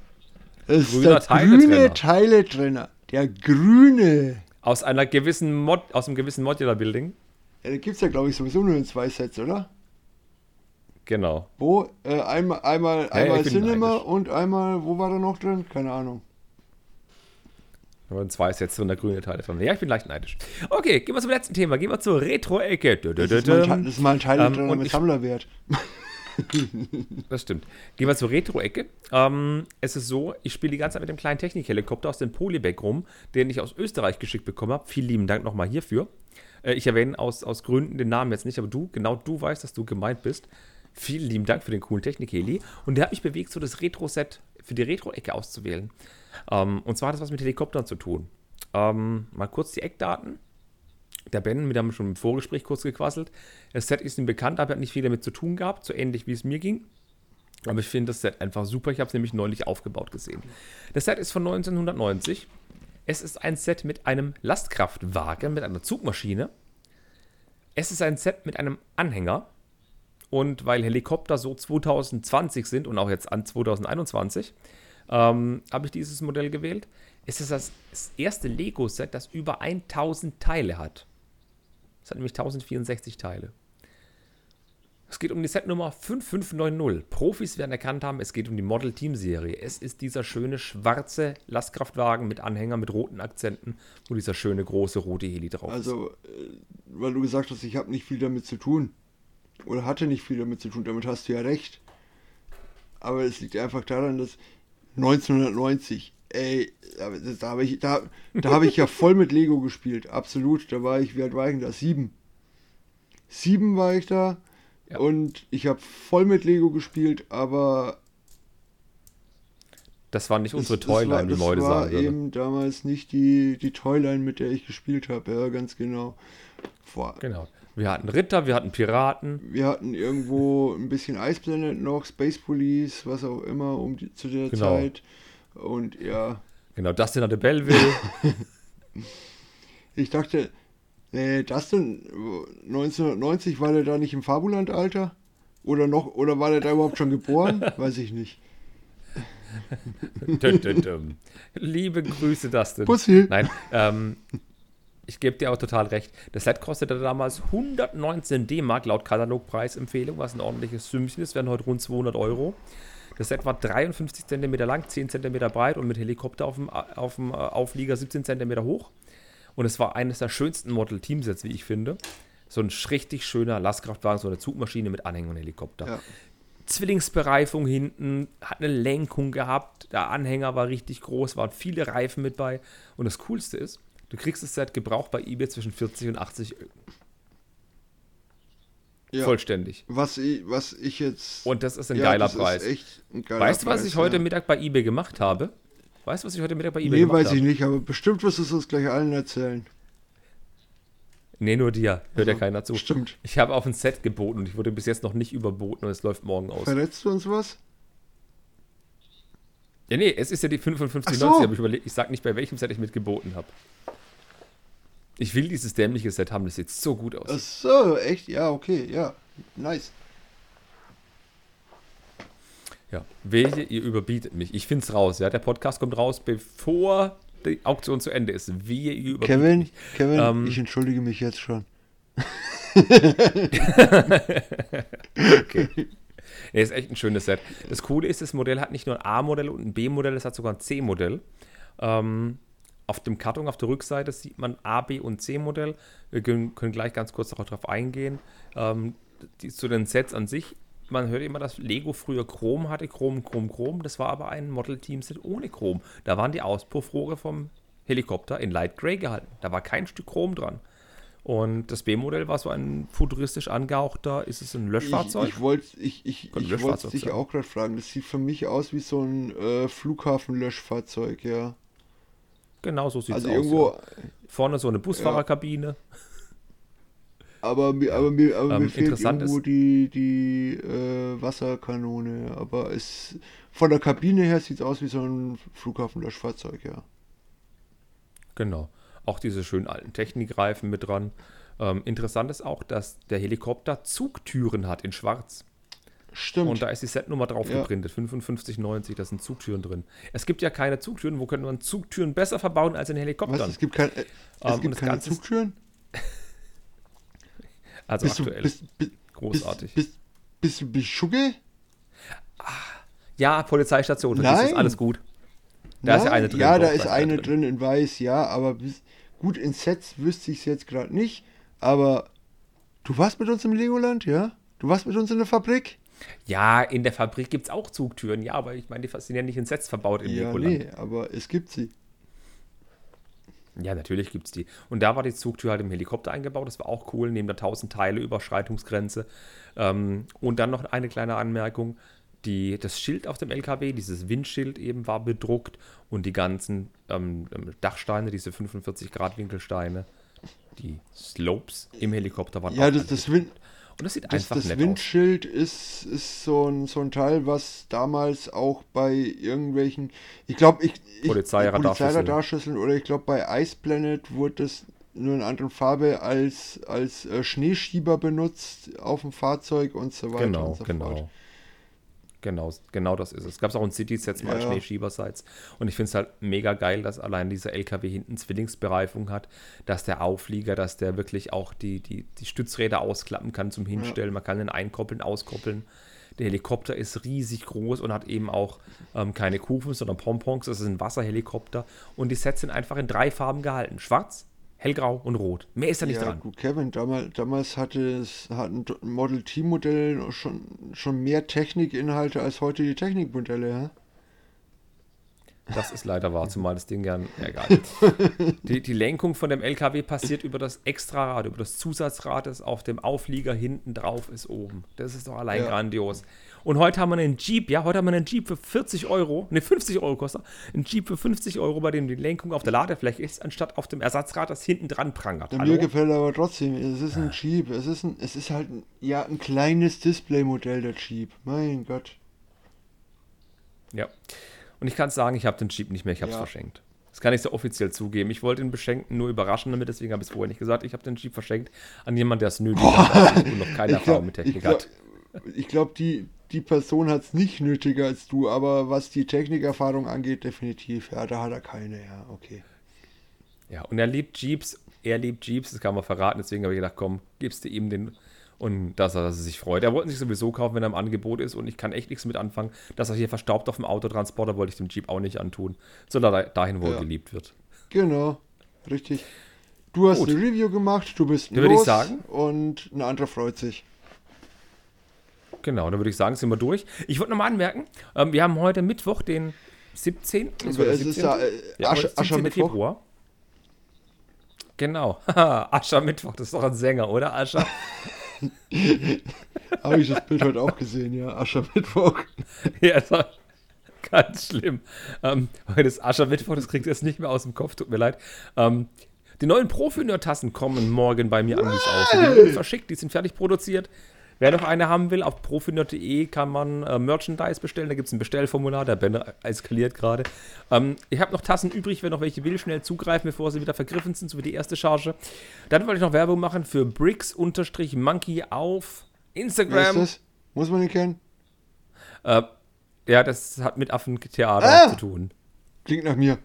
Das ist der grüne Teile-Trenner. Der grüne. Aus einer gewissen Mod, aus einem gewissen Modular-Building. Ja, da gibt es ja, glaube ich, sowieso nur in zwei Sets, oder? Genau. Wo? Äh, einmal einmal, hey, einmal Cinema und einmal, wo war da noch drin? Keine Ahnung. Und zwei ist jetzt so eine grüne Teile drin. Ja, ich bin leicht neidisch. Okay, gehen wir zum letzten Thema. Gehen wir zur Retro-Ecke. Das, ist mal, das ist mal ein Teil ähm, mit Sammlerwert. das stimmt. Gehen wir zur Retro-Ecke. Ähm, es ist so, ich spiele die ganze Zeit mit dem kleinen Technikhelikopter aus dem Polyback rum, den ich aus Österreich geschickt bekommen habe. Vielen lieben Dank nochmal hierfür. Äh, ich erwähne aus, aus Gründen den Namen jetzt nicht, aber du, genau du weißt, dass du gemeint bist. Vielen lieben Dank für den coolen Technik-Heli. Und der hat mich bewegt, so das Retro-Set für die Retro-Ecke auszuwählen. Ähm, und zwar hat das was mit Helikoptern zu tun. Ähm, mal kurz die Eckdaten. Der Ben, dem haben wir schon im Vorgespräch kurz gequasselt. Das Set ist ihm bekannt, aber er hat nicht viel damit zu tun gehabt, so ähnlich wie es mir ging. Aber ich finde das Set einfach super. Ich habe es nämlich neulich aufgebaut gesehen. Das Set ist von 1990. Es ist ein Set mit einem Lastkraftwagen, mit einer Zugmaschine. Es ist ein Set mit einem Anhänger. Und weil Helikopter so 2020 sind und auch jetzt an 2021, ähm, habe ich dieses Modell gewählt. Es ist das, erste Lego-Set, das über 1000 Teile hat. Es hat nämlich 1064 Teile. Es geht um die Setnummer 5590. Profis werden erkannt haben, es geht um die Model Team Serie. Es ist dieser schöne schwarze Lastkraftwagen mit Anhänger mit roten Akzenten, wo dieser schöne große rote Heli drauf ist. Also, äh, weil du gesagt hast, ich habe nicht viel damit zu tun. Oder hatte nicht viel damit zu tun, damit hast du ja recht. Aber es liegt einfach daran, dass 1990. Ey, da habe ich, da, da hab ich ja voll mit Lego gespielt. Absolut. Da war ich, wie alt war ich denn da? Sieben. Sieben war ich da. Ja. Und ich habe voll mit Lego gespielt, aber. Das war nicht unsere Toyline, wie man heute sagen würde. Das war eben damals nicht die, die Toyline, mit der ich gespielt habe. Ja, ganz genau. Vor, genau. Wir hatten Ritter, wir hatten Piraten. Wir hatten irgendwo ein bisschen Ice Planet noch, Space Police, was auch immer um die, zu der genau. Zeit. Und ja. Genau, Dustin hatte Belleville. ich dachte, nee, Dustin, 1990 war der da nicht im Fabuland-Alter? Oder noch, oder war der da überhaupt schon geboren? Weiß ich nicht. Liebe Grüße, Dustin. Pussy. Nein, ähm, ich gebe dir auch total recht. Das Set kostete damals 119 D-Mark laut Katalogpreisempfehlung, was ein ordentliches Sümmchen ist, werden heute rund 200 Euro. Das Set war 53 cm lang, 10 cm breit und mit Helikopter auf dem, auf dem äh, Auflieger 17 cm hoch. Und es war eines der schönsten Model Team Sets, wie ich finde. So ein richtig schöner Lastkraftwagen, so eine Zugmaschine mit Anhänger und Helikopter. Ja. Zwillingsbereifung hinten, hat eine Lenkung gehabt, der Anhänger war richtig groß, waren viele Reifen mit bei. Und das Coolste ist, Du kriegst es seit Gebrauch bei eBay zwischen 40 und 80 ja. Vollständig. Was ich, was ich jetzt. Und das ist ein ja, geiler Preis. Ein geiler weißt du, was ich heute ja. Mittag bei eBay gemacht habe? Weißt du, was ich heute Mittag bei eBay nee, gemacht habe? Nee, weiß ich nicht, aber bestimmt wirst du es uns gleich allen erzählen. Nee, nur dir. Hört also, ja keiner zu. Stimmt. Ich habe auf ein Set geboten und ich wurde bis jetzt noch nicht überboten und es läuft morgen aus. Verletzt du uns was? Ja, nee, es ist ja die 55,90, so. aber ich überlegt, ich sag nicht, bei welchem Set ich mitgeboten habe. Ich will dieses dämliche Set haben, das sieht so gut aus. Ach so, echt? Ja, okay, ja. Nice. Ja, wehe, ihr überbietet mich. Ich find's raus, ja. Der Podcast kommt raus, bevor die Auktion zu Ende ist. Wehe, ihr überbietet Kevin, mich. Kevin, ähm, ich entschuldige mich jetzt schon. okay. Nee, ist echt ein schönes Set. Das Coole ist, das Modell hat nicht nur ein A-Modell und ein B-Modell, es hat sogar ein C-Modell. Ähm, auf dem Karton auf der Rückseite sieht man A, B und C-Modell. Wir können, können, gleich ganz kurz darauf eingehen. Ähm, die, zu den Sets an sich, man hört immer, dass Lego früher Chrom hatte, Chrom, Chrom, Chrom. Das war aber ein Model-Team-Set ohne Chrom. Da waren die Auspuffrohre vom Helikopter in Light Gray gehalten. Da war kein Stück Chrom dran. Und das B-Modell war so ein futuristisch angehauchter, ist es ein Löschfahrzeug? Ich, ich wollte ich, ich, ich wollt dich auch gerade fragen, das sieht für mich aus wie so ein äh, Flughafenlöschfahrzeug, ja. Genau so sieht also es irgendwo, aus. Ja. Vorne so eine Busfahrerkabine. Aber mir, aber mir, aber ähm, mir fehlt irgendwo die, die äh, Wasserkanone. Aber es von der Kabine her sieht es aus wie so ein Flughafenlöschfahrzeug, ja. Genau. Auch diese schönen alten Technikreifen mit dran. Ähm, interessant ist auch, dass der Helikopter Zugtüren hat in Schwarz. Stimmt. Und da ist die Setnummer drauf ja. geprintet, 5590, da sind Zugtüren drin. Es gibt ja keine Zugtüren, wo könnte man Zugtüren besser verbauen als in Helikoptern? Was, es gibt, kein, äh, es ähm, gibt keine Ganze Zugtüren? also bist aktuell. Du, bist, bist, Großartig. Bist, bist, bist du Schugge? Ja, Polizeistation, Nein. das ist alles gut. Da Na, ist ja eine drin. Ja, da ist eine drin. drin in weiß, ja, aber bis, gut in Sets wüsste ich es jetzt gerade nicht. Aber du warst mit uns im Legoland, ja? Du warst mit uns in der Fabrik? Ja, in der Fabrik gibt es auch Zugtüren, ja, aber ich meine, die sind ja nicht in Sets verbaut im ja, Legoland. Nee, aber es gibt sie. Ja, natürlich gibt es die. Und da war die Zugtür halt im Helikopter eingebaut. Das war auch cool, neben der 1000 Teile Überschreitungsgrenze. Ähm, und dann noch eine kleine Anmerkung. Die, das Schild auf dem LKW, dieses Windschild eben, war bedruckt und die ganzen ähm, ähm Dachsteine, diese 45 Grad Winkelsteine, die Slopes im Helikopter waren ja, das, das, Wind, und das sieht das, einfach das nett Windschild aus. ist, ist so, ein, so ein Teil, was damals auch bei irgendwelchen, ich glaube, ich, ich Polizeiradarschüsseln oder ich glaube bei Ice Planet wurde das nur in anderen Farbe als, als äh, Schneeschieber benutzt auf dem Fahrzeug und so weiter genau, und so genau. fort. Genau, genau das ist es. Es gab auch in Cities jetzt mal ja. Schneeschiebersites. Und ich finde es halt mega geil, dass allein dieser LKW hinten Zwillingsbereifung hat, dass der Auflieger, dass der wirklich auch die, die, die Stützräder ausklappen kann zum Hinstellen. Ja. Man kann den einkoppeln, auskoppeln. Der Helikopter ist riesig groß und hat eben auch ähm, keine Kufen, sondern Pompons. Das ist ein Wasserhelikopter. Und die Sets sind einfach in drei Farben gehalten: Schwarz, hellgrau und rot. Mehr ist da nicht ja, dran. Gut, Kevin, damals, damals hatte es hatten Model T-Modell schon, schon mehr Technikinhalte als heute die Technikmodelle, ja? Das ist leider wahr, zumal das Ding gern egal. Die, die Lenkung von dem LKW passiert über das Extrarad, über das Zusatzrad, das auf dem Auflieger hinten drauf ist oben. Das ist doch allein ja. grandios. Und heute haben wir einen Jeep, ja, heute haben wir einen Jeep für 40 Euro, ne, 50 Euro kostet Ein Jeep für 50 Euro, bei dem die Lenkung auf der Ladefläche ist, anstatt auf dem Ersatzrad, das hinten dran prangert. Ja, mir gefällt aber trotzdem, es ist ein Jeep, es ist, ein, es ist halt ein, ja, ein kleines Displaymodell, der Jeep. Mein Gott. Ja. Und ich kann sagen, ich habe den Jeep nicht mehr, ich habe es ja. verschenkt. Das kann ich so offiziell zugeben. Ich wollte ihn beschenken, nur überraschen damit, deswegen habe ich es vorher nicht gesagt. Ich habe den Jeep verschenkt an jemanden, der es nötig hat und noch keine Erfahrung mit Technik ich glaub, hat. Ich glaube, die, die Person hat es nicht nötiger als du, aber was die Technikerfahrung angeht, definitiv. Ja, da hat er keine, ja, okay. Ja, und er liebt Jeeps, er liebt Jeeps, das kann man verraten, deswegen habe ich gedacht, komm, gibst du ihm den und dass er, dass er sich freut. Er wollte sich sowieso kaufen, wenn er im Angebot ist und ich kann echt nichts mit anfangen. Dass er hier verstaubt auf dem Autotransporter wollte ich dem Jeep auch nicht antun, sondern dahin, wo ja. er geliebt wird. Genau, richtig. Du hast Gut. eine Review gemacht, du bist dann los ich sagen, und ein anderer freut sich. Genau, dann würde ich sagen, sind wir durch. Ich wollte nochmal anmerken, ähm, wir haben heute Mittwoch, den 17. Es, es ist ja, äh, ja Asche, Aschermittwoch. Februar. Genau. Aschermittwoch, das ist doch ein Sänger, oder? Ascher. Habe ich das Bild heute auch gesehen, ja. Aschermittwoch. ja, das war ganz schlimm. Ähm, heute ist Aschermittwoch, das kriegt ihr jetzt nicht mehr aus dem Kopf, tut mir leid. Ähm, die neuen Profineur-Tassen kommen morgen bei mir an mich aus. Die sind verschickt, die sind fertig produziert. Wer noch eine haben will, auf profinerd.de kann man äh, Merchandise bestellen. Da gibt es ein Bestellformular, der Ben eskaliert gerade. Ähm, ich habe noch Tassen übrig, wer noch welche will, schnell zugreifen, bevor sie wieder vergriffen sind, so wie die erste Charge. Dann wollte ich noch Werbung machen für Bricks-Monkey auf Instagram. Wer ist das? Muss man ihn kennen? Äh, ja, das hat mit Affentheater ah! zu tun. Klingt nach mir.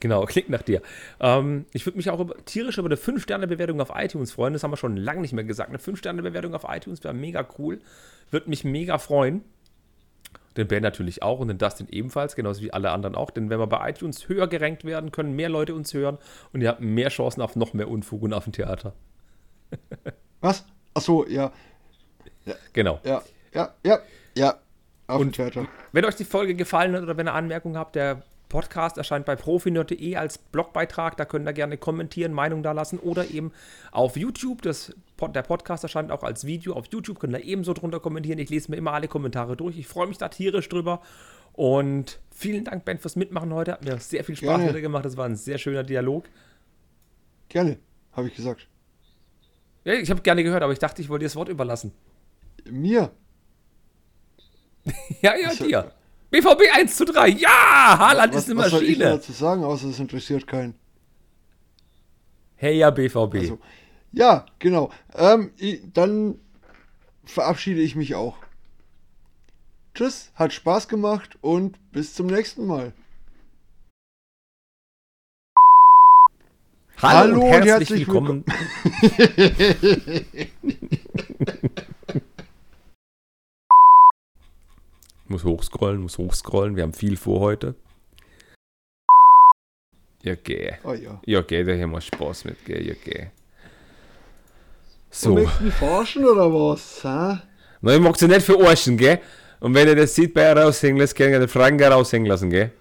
Genau, klingt nach dir. Ähm, ich würde mich auch über, tierisch über eine 5-Sterne-Bewertung auf iTunes freuen. Das haben wir schon lange nicht mehr gesagt. Eine 5-Sterne-Bewertung auf iTunes wäre mega cool. Würde mich mega freuen. Den Ben natürlich auch und den Dustin ebenfalls, genauso wie alle anderen auch. Denn wenn wir bei iTunes höher gerankt werden, können mehr Leute uns hören und ihr habt mehr Chancen auf noch mehr Unfug und auf ein Theater. Was? Achso, ja. ja. Genau. Ja, ja, ja, ja. Auf und Theater. Wenn euch die Folge gefallen hat oder wenn ihr Anmerkungen habt, der Podcast erscheint bei profinerd.de als Blogbeitrag. Da könnt ihr gerne kommentieren, Meinung da lassen oder eben auf YouTube. Das, der Podcast erscheint auch als Video auf YouTube. Könnt ihr ebenso drunter kommentieren. Ich lese mir immer alle Kommentare durch. Ich freue mich da tierisch drüber. Und vielen Dank, Ben, fürs Mitmachen heute. Hat mir sehr viel Spaß gerne. wieder gemacht. Das war ein sehr schöner Dialog. Gerne, habe ich gesagt. Ja, ich habe gerne gehört, aber ich dachte, ich wollte dir das Wort überlassen. Mir? ja, ja, also, dir. BVB 1 zu 3. Ja, Haaland was, ist eine Maschine. Was soll ich dazu sagen, außer es interessiert keinen? Hey, ja, BVB. Also, ja, genau. Ähm, dann verabschiede ich mich auch. Tschüss, hat Spaß gemacht und bis zum nächsten Mal. Hallo, Hallo und herzlich, herzlich willkommen. willkommen. Muss hochscrollen, muss hochscrollen. Wir haben viel vor heute. Ja, geh. Oh ja. Ja, geh, da haben wir Spaß mit, gell, ja, geh. So. Du möchtest mich forschen oder was? Hä? Nein, ich mag sie nicht verarschen, gell? Und wenn ihr das sieht bei raushängen lässt, kann ich den Frank raushängen lassen, gell?